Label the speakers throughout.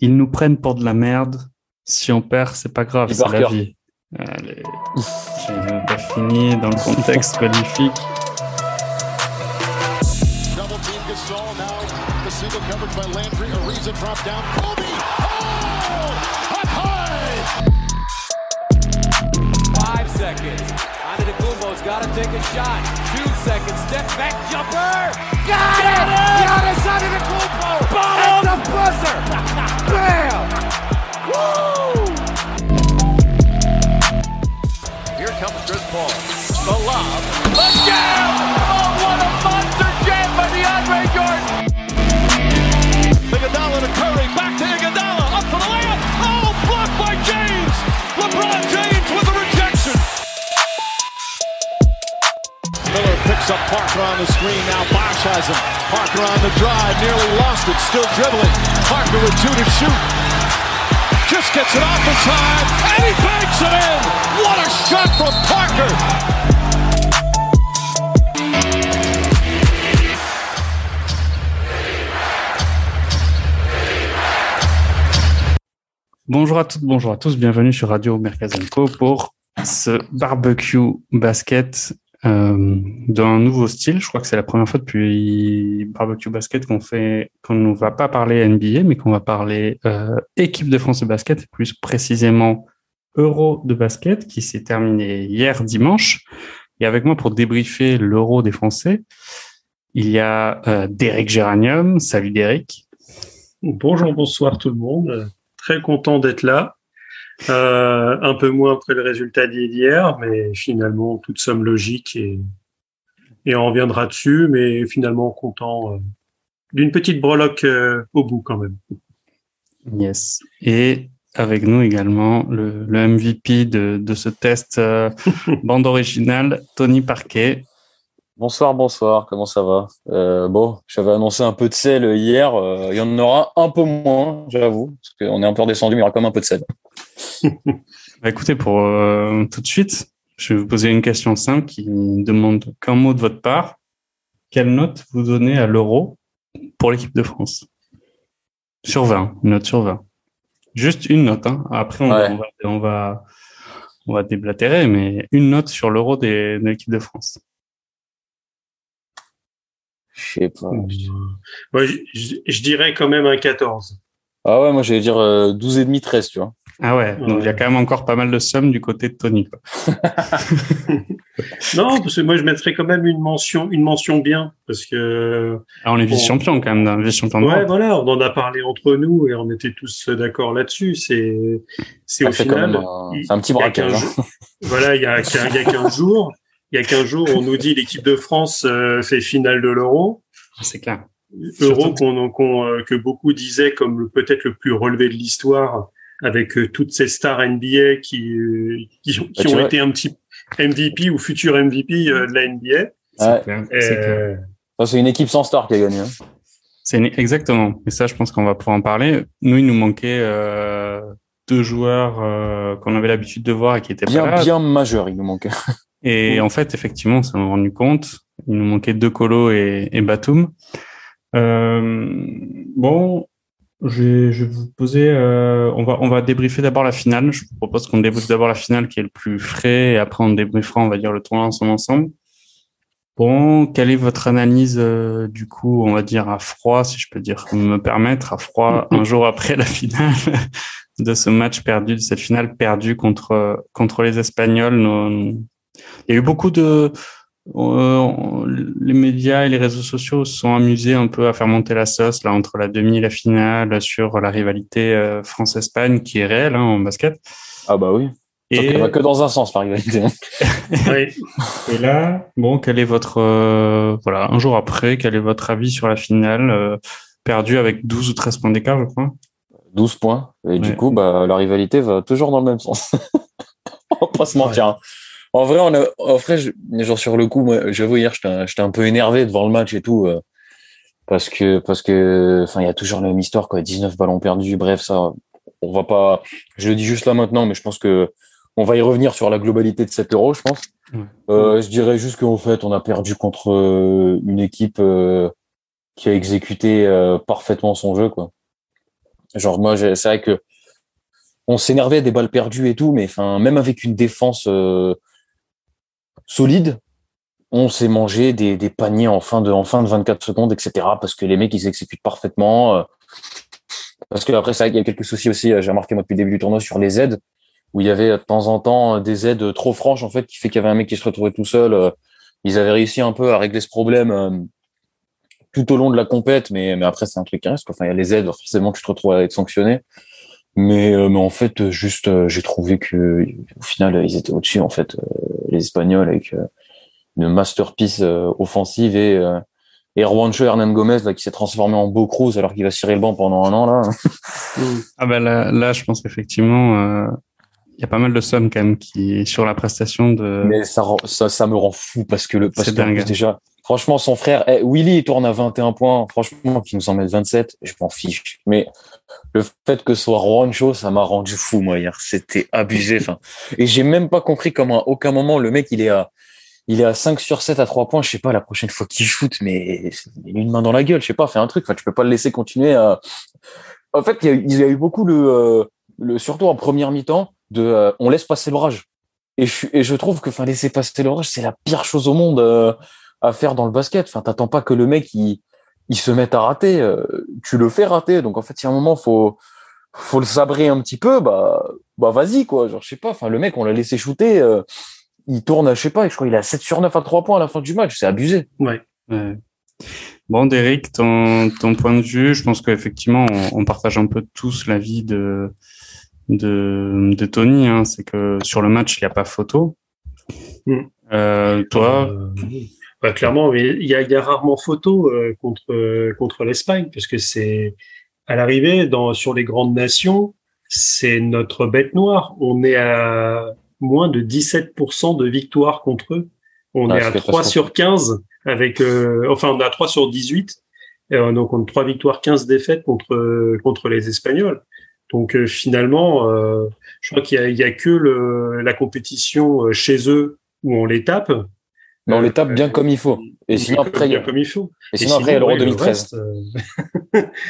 Speaker 1: Ils nous prennent pour de la merde. Si on perd, c'est pas grave, c'est la vie. Allez, j'ai pas fini dans le contexte qualifique.
Speaker 2: Double team Gasol now. The single coverage by Landry. Ariza drop down. Kobe. Oh!
Speaker 3: Five seconds. Antetokounmpo's got to take a shot. Two seconds. Step back jumper. Got, it! it! Giannis Antetokounmpo. At the buzzer. Bam! Woo! Here comes Chris Paul. The lob. The jam! Up
Speaker 2: Parker on the screen. Now Bosch has him. Parker on the drive. Nearly lost it. Still dribbling. Parker with two to shoot. Just gets it off in time. And he banks it in. What a shot from Parker.
Speaker 1: Bonjour à toutes, bonjour à tous, bienvenue sur Radio Merkazenko pour ce barbecue basket euh, d'un nouveau style. Je crois que c'est la première fois depuis barbecue basket qu'on fait, qu'on ne va pas parler NBA, mais qu'on va parler euh, équipe de France de basket, et plus précisément Euro de basket qui s'est terminé hier dimanche. Et avec moi pour débriefer l'Euro des Français, il y a euh, Derek Géranium. Salut Derek.
Speaker 4: Bonjour, bonsoir tout le monde. Très content d'être là. Euh, un peu moins après le résultat d'hier, mais finalement, toute somme logique et, et on reviendra dessus, mais finalement content euh, d'une petite breloque euh, au bout quand même.
Speaker 1: Yes. Et avec nous également le, le MVP de, de ce test euh, bande originale, Tony Parquet.
Speaker 5: Bonsoir, bonsoir, comment ça va? Euh, Bon, j'avais annoncé un peu de sel hier, euh, il y en aura un peu moins, j'avoue, parce qu'on est un peu redescendu, mais il y aura quand même un peu de sel.
Speaker 1: Bah, écoutez, pour euh, tout de suite, je vais vous poser une question simple qui demande qu'un mot de votre part. Quelle note vous donnez à l'euro pour l'équipe de France? Sur 20, une note sur 20. Juste une note. Hein. Après, on,
Speaker 5: Ouais.
Speaker 1: on va, on, va, on va déblatérer, mais une note sur l'euro de l'équipe de France.
Speaker 5: Je sais pas.
Speaker 4: Moi, je, je- je dirais quand même un 14.
Speaker 5: Ah ouais, moi j'allais dire euh, 12,5, 13, tu vois.
Speaker 1: Ah ouais, donc il y a quand même encore pas mal de sommes du côté de Tony. quoi.
Speaker 4: Non, parce que moi je mettrais quand même une mention, une mention bien, parce que
Speaker 1: Ah, on est vice-champion quand même, d'un vice-champion de
Speaker 4: ouais,
Speaker 1: Europe.
Speaker 4: voilà, on en a parlé entre nous et on était tous d'accord là-dessus. C'est, c'est au final,
Speaker 5: même un-
Speaker 4: il-
Speaker 5: c'est un petit
Speaker 4: il y a
Speaker 5: braquage.
Speaker 4: 15
Speaker 5: hein.
Speaker 4: jours- Voilà, il y a, il y a 15 jours, il y a 15 jours, on nous dit l'équipe de France euh, fait finale de l'Euro.
Speaker 1: C'est clair.
Speaker 4: Euro qu'on, qu'on, euh, que beaucoup disaient comme le- peut-être le plus relevé de l'histoire, avec euh, toutes ces stars NBA qui, euh, qui, ont- qui
Speaker 5: Bah, tu
Speaker 4: ont
Speaker 5: vois-
Speaker 4: été un petit MVP ou futur MVP euh, de la NBA.
Speaker 1: C'est.
Speaker 4: Euh,
Speaker 5: Enfin, une équipe sans star qui a gagné. hein.
Speaker 1: C'est une- exactement. Et ça, je pense qu'on va pouvoir en parler. Nous, il nous manquait euh, deux joueurs euh, qu'on avait l'habitude de voir et qui étaient
Speaker 5: Bien,
Speaker 1: pas là.
Speaker 5: bien majeur, il nous manquait.
Speaker 1: Et en fait, effectivement, on s'en est rendu compte. Il nous manquait deux colos et, et Batum. Euh, bon, je vais, je vais vous poser. euh, on va on va débriefer d'abord la finale. Je vous propose qu'on débriefe d'abord la finale qui est le plus frais et après on débriefera, on va dire le tournoi en son ensemble. Bon, quelle est votre analyse euh, du coup, on va dire à froid, si je peux dire me permettre, à froid, un jour après la finale de ce match perdu, de cette finale perdue contre contre les Espagnols. Nos- il y a eu beaucoup de euh, les médias et les réseaux sociaux se sont amusés un peu à faire monter la sauce là entre la demi et la finale sur la rivalité euh, France-Espagne qui est réelle hein, en basket.
Speaker 5: Ah bah oui. Sauf
Speaker 1: Et,
Speaker 5: qu'elle va que dans un sens, la rivalité.
Speaker 4: ouais.
Speaker 1: et là, bon, quel est votre euh, voilà un jour après, quel est votre avis sur la finale euh, perdue avec 12 ou 13 points d'écart, je crois?
Speaker 5: 12 points. Et
Speaker 1: Ouais.
Speaker 5: du coup, bah, la rivalité va toujours dans le même sens. on va pas se mentir. hein. En vrai, on a, en vrai, je- genre sur le coup, moi, j'avoue, hier, j'étais un, j'étais un peu énervé devant le match et tout. euh, parce que, parce que, enfin, il y a toujours la même histoire, quoi. 19 ballons perdus. Bref, ça, on va pas, je le dis juste là maintenant, mais je pense que on va y revenir sur la globalité de 7 euros, je pense.
Speaker 1: Ouais.
Speaker 5: Euh, je dirais juste qu'en fait, on a perdu contre euh, une équipe euh, qui a exécuté euh, parfaitement son jeu, quoi. Genre moi, c'est vrai que on s'énervait des balles perdues et tout, mais enfin même avec une défense euh, solide, on s'est mangé des, paniers en fin de en fin de 24 secondes, etc. Parce que les mecs ils exécutent parfaitement. Euh, parce que après vrai qu'il y a quelques soucis aussi. J'ai remarqué moi depuis le début du tournoi sur les aides où il y avait de temps en temps des aides trop franches en fait qui fait qu'il y avait un mec qui se retrouvait tout seul. Ils avaient réussi un peu à régler ce problème tout au long de la compète, mais, mais après, c'est un truc qui reste. Enfin, il y a les aides, forcément, tu te retrouves à être sanctionné. Mais, euh, mais en fait, juste, euh, j'ai trouvé que au final, ils étaient au-dessus, en fait, euh, les Espagnols, avec une masterpiece offensive et, et Juancho Hernan Gomez, là, qui s'est transformé en beau Cruz alors qu'il va cirer le banc pendant un an, là.
Speaker 1: ah ben là, là, je pense qu'effectivement, il y a pas mal de sommes quand même qui sur la prestation de.
Speaker 5: Mais ça, ça, ça me rend fou parce que le parce que déjà Franchement, son frère, eh, Willy, il tourne à 21 points. Franchement, qu'il nous en mette 27, je m'en fiche. Mais le fait que ce soit Juancho, ça m'a rendu fou, moi, hier. C'était abusé. Enfin, et j'ai même pas compris comment, à aucun moment, le mec, il est à, il est à 5 sur 7 à 3 points. Je sais pas, la prochaine fois qu'il shoot, mais il une main dans la gueule. Je sais pas, fait un truc. Enfin, tu peux pas le laisser continuer à. En fait, il y a, eu beaucoup le, euh, le, surtout en première mi-temps, de, euh, on laisse passer l'orage. Et je, trouve que, laisser passer l'orage, c'est la pire chose au monde. Euh, à faire dans le basket. Enfin, t'attends pas que le mec il, il se mette à rater. Euh, tu le fais rater. Donc en fait, si à un moment faut faut le sabrer un petit peu, bah bah vas-y quoi. Genre je sais pas. Enfin le mec on l'a laissé shooter. Euh, il tourne, je sais pas. Je crois qu'il a 7 sur 9 à 3 points à la fin du match. C'est abusé.
Speaker 4: Ouais.
Speaker 1: Bon, Derek, ton, ton point de vue, je pense qu'effectivement, on, on, partage un peu tous l'avis de, de, de Tony. Hein, c'est que sur le match, il n'y a pas photo. Mm. Euh, toi,
Speaker 4: euh, bah, clairement, il y a, y a, rarement photo euh, contre contre l'Espagne parce que c'est à l'arrivée dans sur les grandes nations, c'est notre bête noire. On est à moins de 17% de victoire contre eux. On est à 3 sur 15 avec euh, enfin on a 3 sur 18 euh, donc on a 3 victoires 15 défaites contre contre les Espagnols. Donc finalement je crois qu'il y a, y a que le, la compétition chez eux où on les tape
Speaker 5: mais on les tape bien comme il faut.
Speaker 4: Et sinon après, bien comme il faut.
Speaker 5: Et sinon, après, il y a l'Euro 2013.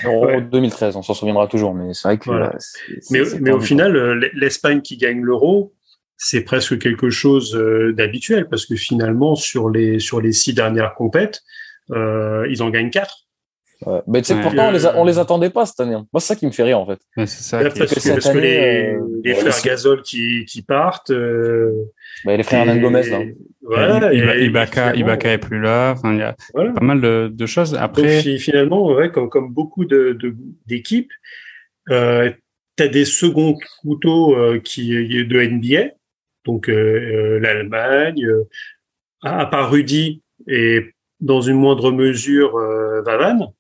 Speaker 5: L'Euro 2013, on s'en souviendra toujours, mais c'est vrai que.
Speaker 4: mais, mais au final, l'Espagne qui gagne l'Euro, c'est presque quelque chose d'habituel parce que finalement, sur les sur les six dernières compètes, euh, ils en gagnent quatre.
Speaker 5: Ouais. Mais tu sais, pourtant, on, les on les attendait pas cette année. Moi, c'est ça qui me fait rire, en fait.
Speaker 1: Ouais, c'est ça.
Speaker 4: Parce, que, parce année, que, les, euh... les frères Gasol qui, qui partent. Euh...
Speaker 5: Bah, les frères Hernan Gomez, là.
Speaker 1: Voilà, et, Ibaka, Ibaka est plus là. Enfin, il y a voilà. pas mal de, de, choses. Après,
Speaker 4: Donc, finalement, ouais, comme, comme beaucoup de, d'équipes, euh, tu as des seconds couteaux euh, qui de NBA. Donc, euh, l'Allemagne, à, à part Rudy et dans une moindre mesure Vavan.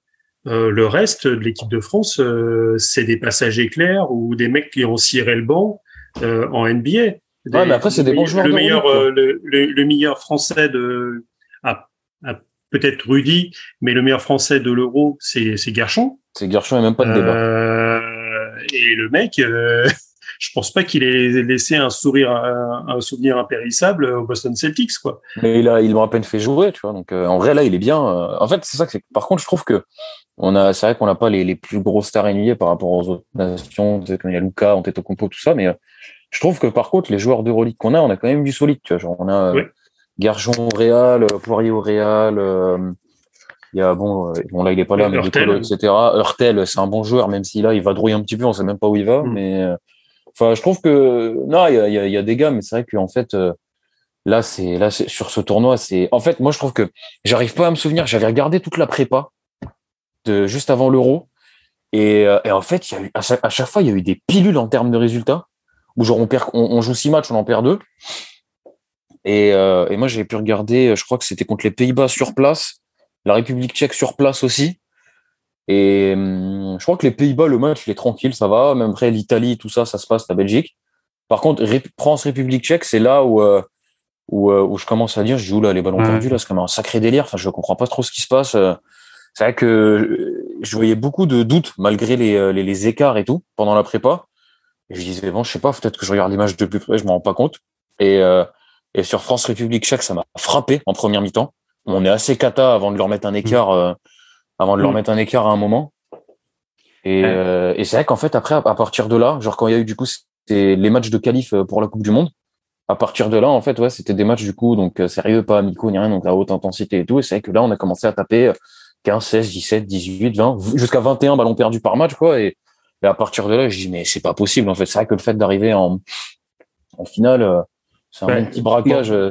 Speaker 4: Euh, le reste de l'équipe de France, euh, c'est des passages éclairs ou des mecs qui ont ciré le banc euh, en NBA.
Speaker 5: Des, ouais, mais après, c'est des bons joueurs.
Speaker 4: Le meilleur, euh, le, le, le, meilleur français de, ah, ah, peut-être Rudy, mais le meilleur français de l'Euro, c'est, Garchon.
Speaker 5: C'est Garchon, a même pas de débat.
Speaker 4: Euh, et le mec, je pense pas qu'il ait laissé un sourire, un, souvenir impérissable au Boston Celtics, quoi.
Speaker 5: Mais il a, ils l'ont à peine fait jouer, tu vois. Donc, en vrai, là, il est bien. en fait, c'est ça que c'est. Par contre, je trouve que on a, c'est vrai qu'on n'a pas les, les, plus grosses stars NBA par rapport aux autres nations, il y a Luca, Antetokounmpo, tout ça, mais euh, je trouve que par contre, les joueurs d'Euroleague qu'on a, on a quand même du solide, tu vois. Genre, on a oui. Garjon au Real, euh, Poirier au Real, euh, il y a, bon, bon là, il est pas là, mais Hurtel, etc. Hurtel, c'est un bon joueur, même si là, il va drouiller un petit peu, on sait même pas où il va, mm. mais, enfin, je trouve que, non, il y a, y, a, y a, des gars, mais c'est vrai qu'en fait, là, c'est, là, sur ce tournoi, c'est, en fait, moi, je trouve que j'arrive pas à me souvenir, j'avais regardé toute la prépa, de, juste avant l'euro. Et, euh, et, en fait, y a eu, à, chaque, à chaque fois, il y a eu des pilules en termes de résultats. Où genre on, perd, on, on joue six matchs, on en perd deux. Et, euh, et moi, j'avais pu regarder, je crois que c'était contre les Pays-Bas sur place, la République tchèque sur place aussi. Et hum, je crois que les Pays-Bas, le match, il est tranquille, ça va. Même après l'Italie, tout ça, ça se passe, la Belgique. Par contre, France, République tchèque, c'est là où, euh, où, euh, où, je commence à dire, je dis, oula, les ballons perdus, là, c'est quand même un sacré délire. Enfin, je comprends pas trop ce qui se passe. Euh, c'est vrai que je voyais beaucoup de doutes malgré les, les, les, écarts et tout pendant la prépa. Et je disais bon, je sais pas, peut-être que je regarde l'image de plus près, je m'en rends pas compte. Et, euh, et sur France République Tchèque, ça m'a frappé en première mi-temps. On est assez cata avant de leur mettre un écart, euh, avant de leur mmh. mettre un écart à un moment. Et, euh, et c'est vrai qu'en fait, après, à, partir de là, genre quand il y a eu du coup les matchs de qualif euh, pour la Coupe du Monde, à partir de là, en fait, ouais, c'était des matchs du coup, donc euh, sérieux, pas amicaux ni rien, donc à haute intensité et tout. Et c'est vrai que là, on a commencé à taper euh, 15, 16, 17, 18, 20, jusqu'à 21 ballons perdus par match, quoi. Et, et à partir de là, je dis, mais c'est pas possible, en fait. C'est vrai que le fait d'arriver en, en finale, euh, c'est un
Speaker 1: Ouais.
Speaker 5: bon petit braquage, euh,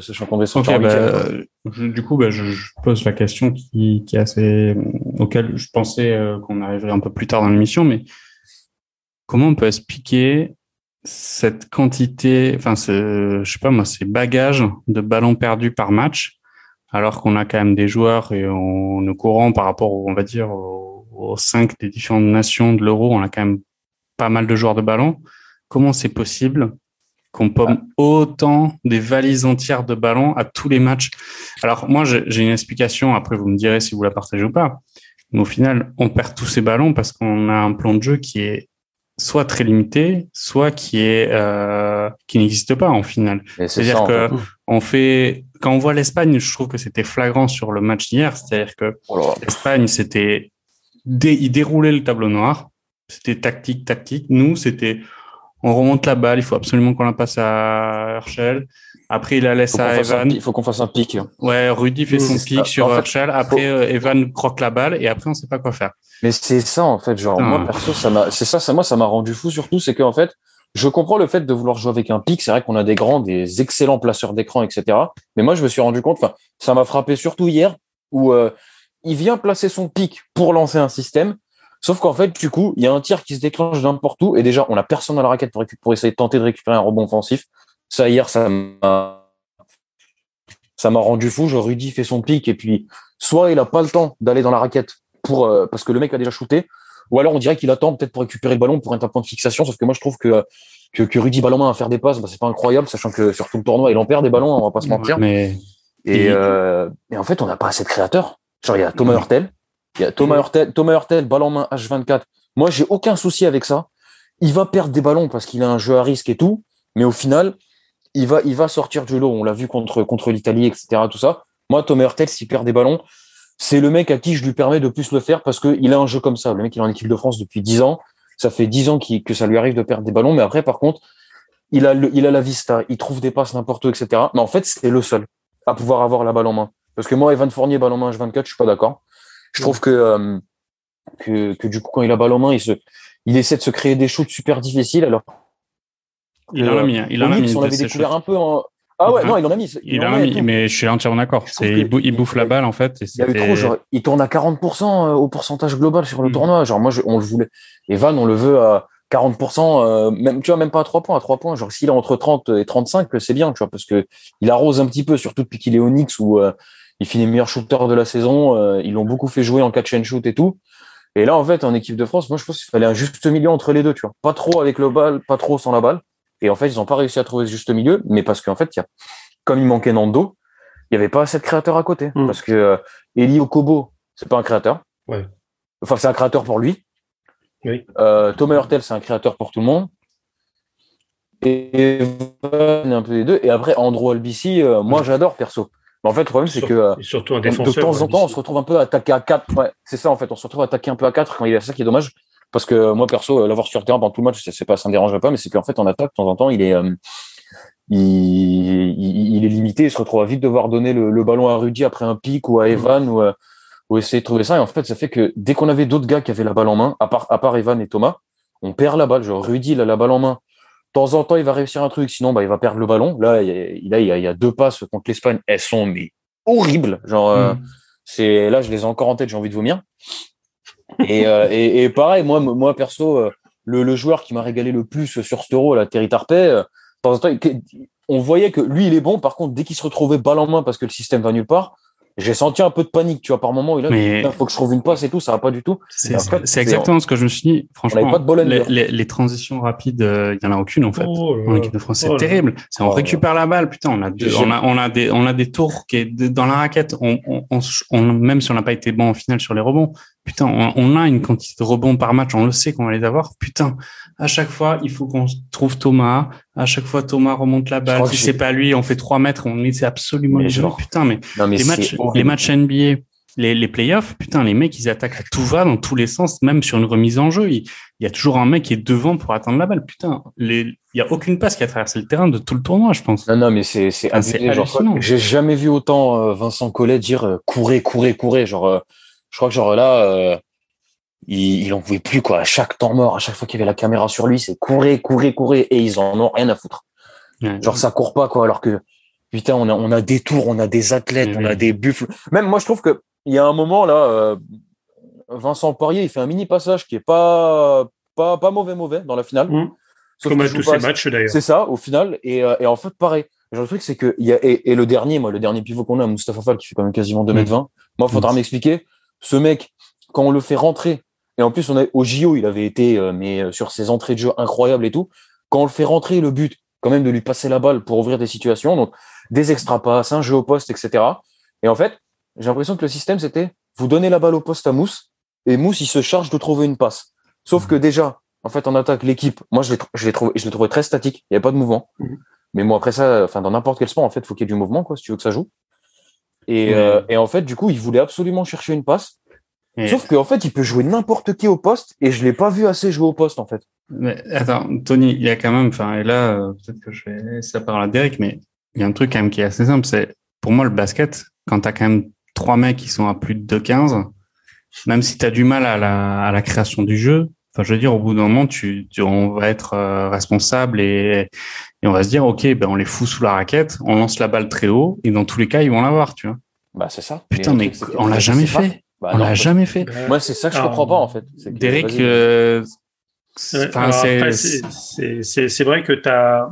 Speaker 1: bah,
Speaker 5: quoi.
Speaker 1: euh, je- du coup, bah, je, je pose la question qui, qui est assez, auquel je pensais euh, qu'on arriverait un peu plus tard dans l'émission, mais comment on peut expliquer cette quantité, enfin, ce, je sais pas moi, ces bagages de ballons perdus par match, alors qu'on a quand même des joueurs et on est courant par rapport, on va dire, aux, aux cinq des différentes nations de l'Euro, on a quand même pas mal de joueurs de ballon. Comment c'est possible qu'on pomme autant des valises entières de ballons à tous les matchs. Alors moi, j'ai une explication. Après, vous me direz si vous la partagez ou pas. Mais au final, on perd tous ces ballons parce qu'on a un plan de jeu qui est soit très limité, soit qui est euh, qui n'existe pas en final.
Speaker 5: Et c'est
Speaker 1: C'est-à-dire
Speaker 5: en
Speaker 1: que
Speaker 5: fait.
Speaker 1: on fait quand on voit l'Espagne, je trouve que c'était flagrant sur le match d'hier. C'est-à-dire que
Speaker 5: Oh
Speaker 1: l'Espagne, c'était dé, il déroulait le tableau noir. C'était tactique, tactique. Nous, c'était on remonte la balle, il faut absolument qu'on la passe à Herschel. Après, il la laisse à Evan.
Speaker 5: pi- faut qu'on fasse un pic.
Speaker 1: Ouais, Rudy fait
Speaker 5: Oui,
Speaker 1: son pic
Speaker 5: ça.
Speaker 1: sur
Speaker 5: En fait,
Speaker 1: Herschel. Après,
Speaker 5: faut-
Speaker 1: euh, Evan croque la balle et après, on sait pas quoi faire.
Speaker 5: Mais c'est ça en fait, genre moi perso ça m'a c'est ça ça moi ça m'a rendu fou surtout c'est que en fait je comprends le fait de vouloir jouer avec un pic, c'est vrai qu'on a des grands des excellents placeurs d'écran etc. Mais moi je me suis rendu compte enfin ça m'a frappé surtout hier où euh, il vient placer son pic pour lancer un système sauf qu'en fait du coup il y a un tir qui se déclenche n'importe où et déjà on a personne à la raquette pour, pour essayer de tenter de récupérer un rebond offensif. Ça hier ça m'a ça m'a rendu fou. Genre Rudy fait son pic et puis soit il a pas le temps d'aller dans la raquette pour euh, parce que le mec a déjà shooté, ou alors on dirait qu'il attend peut-être pour récupérer le ballon pour être un point de fixation. Sauf que moi je trouve que que, que Rudy ballon à faire des passes, bah, c'est pas incroyable, sachant que sur tout le tournoi il en perd des ballons, on va pas se mentir.
Speaker 1: Mais
Speaker 5: Et, euh, et en fait on n'a pas assez de créateurs. Genre il y a Thomas. Hurtel, il y a Thomas Hurtel, Thomas Hurtel, ballon main H24. Moi j'ai aucun souci avec ça. Il va perdre des ballons parce qu'il a un jeu à risque et tout, mais au final il va, il va sortir du lot. On l'a vu contre, contre l'Italie, etc. Tout ça. Moi, Thomas Hurtel, s'il perd des ballons, c'est le mec à qui je lui permets de plus le faire parce qu'il a un jeu comme ça. Le mec, il est en équipe de France depuis 10 ans. Ça fait 10 ans que ça lui arrive de perdre des ballons. Mais après, par contre, il a, le, il a la vista. Il trouve des passes n'importe où, etc. Mais en fait, c'est le seul à pouvoir avoir la balle en main. Parce que moi, Evan Fournier, balle en main H24, je suis pas d'accord. Je trouve que, euh, que, que du coup, quand il a balle en main, il se, il essaie de se créer des shoots super difficiles. Alors,
Speaker 1: il en a mis, un. il en a mis.
Speaker 5: On l'avait découvert un peu en, ah ouais,
Speaker 1: Ouais.
Speaker 5: non, il en a mis.
Speaker 1: Il en
Speaker 5: en
Speaker 1: a mis, mais je suis entièrement d'accord. Il, bou- il bouffe la balle en fait. Et
Speaker 5: Il y avait
Speaker 1: c'était-
Speaker 5: trop, genre, il tourne à 40% au pourcentage global sur le
Speaker 1: Mm.
Speaker 5: tournoi. Genre, moi, je- on le voulait. Et Van, on le veut à 40%, euh, même, tu vois, même pas à 3 points, à 3 points. Genre, s'il est entre 30 et 35, c'est bien, tu vois, parce que il arrose un petit peu, surtout depuis qu'il est au Knicks où euh, il finit meilleur shooter de la saison. euh, ils l'ont beaucoup fait jouer en catch and shoot et tout. Et là, en fait, en équipe de France, moi, je pense qu'il fallait un juste milieu entre les deux, tu vois. Pas trop avec le bal, pas trop sans la balle. Et en fait, ils n'ont pas réussi à trouver ce juste milieu, mais parce qu'en fait, il y a, comme il manquait Nando, il n'y avait pas assez de créateurs à côté.
Speaker 4: Mm.
Speaker 5: Parce que euh, Eli Okobo, c'est pas un créateur.
Speaker 4: Ouais.
Speaker 5: Enfin, c'est un créateur pour lui.
Speaker 4: Oui.
Speaker 5: Euh, Thomas Hurtel, c'est un créateur pour tout le monde. Et un peu les deux. Et après, Andrew Albici, euh, moi, j'adore perso. Mais en fait, le problème, c'est que euh,
Speaker 4: et surtout un
Speaker 5: de temps en temps, on se retrouve un peu attaqué à 4. Ouais, c'est ça, en fait. On se retrouve attaqué un peu à 4 quand il est ça qui est dommage. Parce que moi, perso, euh, l'avoir sur le terrain pendant tout le match, c'est pas, ça me dérange pas, mais c'est qu'en fait, en attaque, de temps en temps, il est, euh, il, il, il est limité. Il se retrouve à vite devoir donner le, le ballon à Rudy après un pic ou à Evan ou, ou essayer de trouver ça. Et en fait, ça fait que dès qu'on avait d'autres gars qui avaient la balle en main, à part, à part Evan et Thomas, on perd la balle. Genre, Rudy, il a la balle en main. De temps en temps, il va réussir un truc, sinon, bah, il va perdre le ballon. Là, il y a, il y a- il y a deux passes contre l'Espagne. Elles sont, mais, horribles. Genre, euh,
Speaker 1: Mm.
Speaker 5: c'est, là, je les ai encore en tête, j'ai envie de vomir. Et, euh, et, et pareil, moi, moi perso, euh, le, le joueur qui m'a régalé le plus sur ce euro, Terry Tarpey, de temps en temps, on voyait que lui, il est bon. Par contre, dès qu'il se retrouvait balle en main parce que le système va nulle part, j'ai senti un peu de panique, tu vois, par moment. Il a faut que je trouve une passe et tout, ça va pas du tout.
Speaker 1: C'est
Speaker 5: En fait,
Speaker 1: c'est exactement ce que je me suis dit.
Speaker 5: avait
Speaker 1: Franchement,
Speaker 5: pas de
Speaker 1: les,
Speaker 5: handler.
Speaker 1: les, les transitions rapides, euh, il y en a aucune en fait.
Speaker 4: Oh
Speaker 1: En équipe de France, c'est
Speaker 4: Oh
Speaker 1: terrible. C'est on
Speaker 5: Oh
Speaker 1: récupère la balle, putain, on a, deux- on a, on a des, on a des tours qui est dans la raquette. On, on, on, on- même si on n'a pas été bon en finale sur les rebonds, putain, on, on a une quantité de rebonds par match. On le sait qu'on va les avoir. Putain, à chaque fois, il faut qu'on trouve Thomas. À chaque fois, Thomas remonte la balle. Si c'est pas lui, on fait trois mètres. On essaie absolument
Speaker 5: Mais genre,
Speaker 1: Putain, mais
Speaker 5: Non, mais
Speaker 1: les
Speaker 5: c'est
Speaker 1: matchs,
Speaker 5: horrible.
Speaker 1: les matchs NBA les, les playoffs, putain, les mecs, ils attaquent à tout va dans tous les sens, même sur une remise en jeu. Il, il y a toujours un mec qui est devant pour attendre la balle. Putain, les, il y a aucune passe qui a traversé le terrain de tout le tournoi, je pense.
Speaker 5: Non, non, mais c'est c'est
Speaker 1: c'est.
Speaker 5: J'ai jamais vu autant euh, Vincent Collet dire euh, courez, courez, courez. Genre, euh, je crois que genre là, il, il en pouvait plus quoi. À chaque temps mort, à chaque fois qu'il y avait la caméra sur lui, c'est courez, courez, courez, et ils en ont rien à foutre. Genre ça court pas quoi, alors que putain, on a on a des tours, on a des athlètes, on a des buffles. Même moi, je trouve que il y a un moment là, euh, Vincent Poirier, il fait un mini passage qui est pas pas pas mauvais mauvais dans la finale.
Speaker 4: Mm.
Speaker 5: Sauf
Speaker 4: Comme à tous ces matchs d'ailleurs.
Speaker 5: c'est ça, au final. Et, euh, et en fait, pareil. Genre, le truc, c'est que, il y a, et, et le dernier, moi, le dernier pivot qu'on a, Moustapha Fall, qui fait quand même quasiment 2m20. Moi, faudra
Speaker 1: Mm.
Speaker 5: m'expliquer. Ce mec, quand on le fait rentrer, et en plus, on a, au JO, il avait été, euh, mais euh, sur ses entrées de jeu incroyables et tout. Quand on le fait rentrer, le but, quand même, de lui passer la balle pour ouvrir des situations. Donc, des extra passes, un jeu au poste, etc. Et en fait, j'ai l'impression que le système, c'était, vous donnez la balle au poste à Mousse, et Mousse, il se charge de trouver une passe. Sauf que déjà, en fait, en attaque, l'équipe, moi, je l'ai, je trouvé, je l'ai trouvé très statique. Il n'y avait pas de mouvement.
Speaker 4: Mhm.
Speaker 5: Mais moi, après ça, enfin, dans n'importe quel sport, en fait, faut qu'il y ait du mouvement, quoi, si tu veux que ça joue. Et,
Speaker 1: Ouais.
Speaker 5: euh, et en fait, du coup, il voulait absolument chercher une passe. Sauf qu'en fait, il peut jouer n'importe qui au poste, et je l'ai pas vu assez jouer au poste, en fait.
Speaker 1: Mais attends, Tony, il y a quand même, enfin, et là, euh, peut-être que je vais laisser la parole à Derek, mais il y a un truc quand même qui est assez simple, c'est, pour moi, le basket, quand t'as quand même trois mecs qui sont à plus de 2,15, même si t'as du mal à la, à la création du jeu, enfin, je veux dire, au bout d'un moment, tu, tu- on va être euh, responsable et, et on va se dire, OK, ben, on les fout sous la raquette, on lance la balle très haut, et dans tous les cas, ils vont l'avoir, tu vois.
Speaker 5: Bah, c'est ça.
Speaker 1: Putain, mais on l'a jamais fait.
Speaker 5: Bah,
Speaker 1: on l'a
Speaker 5: parce-
Speaker 1: jamais fait.
Speaker 5: Moi, c'est ça que je
Speaker 4: Alors,
Speaker 5: comprends pas, en fait.
Speaker 1: Derek, euh, c'est-
Speaker 4: vrai que tu as.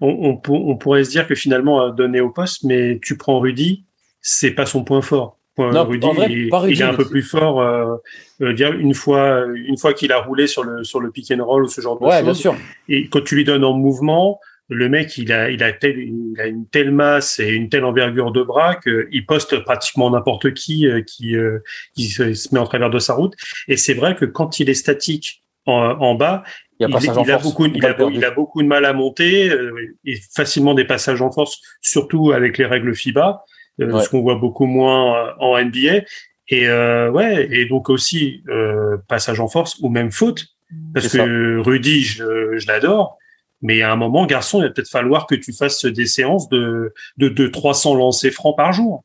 Speaker 4: On, on, pour- on pourrait se dire que finalement, euh, donné au poste, mais tu prends Rudy, c'est pas son point fort.
Speaker 5: Non,
Speaker 4: Rudy,
Speaker 5: vrai,
Speaker 4: il,
Speaker 5: pas Rudy,
Speaker 4: il est un peu plus fort. Euh, euh, une fois, une fois qu'il a roulé sur le sur le pick and roll ou ce genre de
Speaker 5: Ouais,
Speaker 4: choses, et quand tu lui donnes en mouvement, le mec, il a, il a, tel- il a une telle masse et une telle envergure de bras qu'il poste pratiquement n'importe qui euh, qui, euh, qui se, met en travers de sa route. Et c'est vrai que quand il est statique en, en bas,
Speaker 5: Il a
Speaker 4: il,
Speaker 5: passage en
Speaker 4: il a
Speaker 5: force.
Speaker 4: beaucoup, il a, il a beaucoup de mal à monter euh, et facilement des passages en force, surtout avec les règles FIBA,
Speaker 5: Ouais.
Speaker 4: ce qu'on voit beaucoup moins euh, en NBA. Et euh, ouais, et donc aussi euh, passage en force ou même faute, parce que Rudy, je, je l'adore, mais à un moment, garçon, il va peut-être falloir que tu fasses des séances de de, de 300 lancers francs par jour.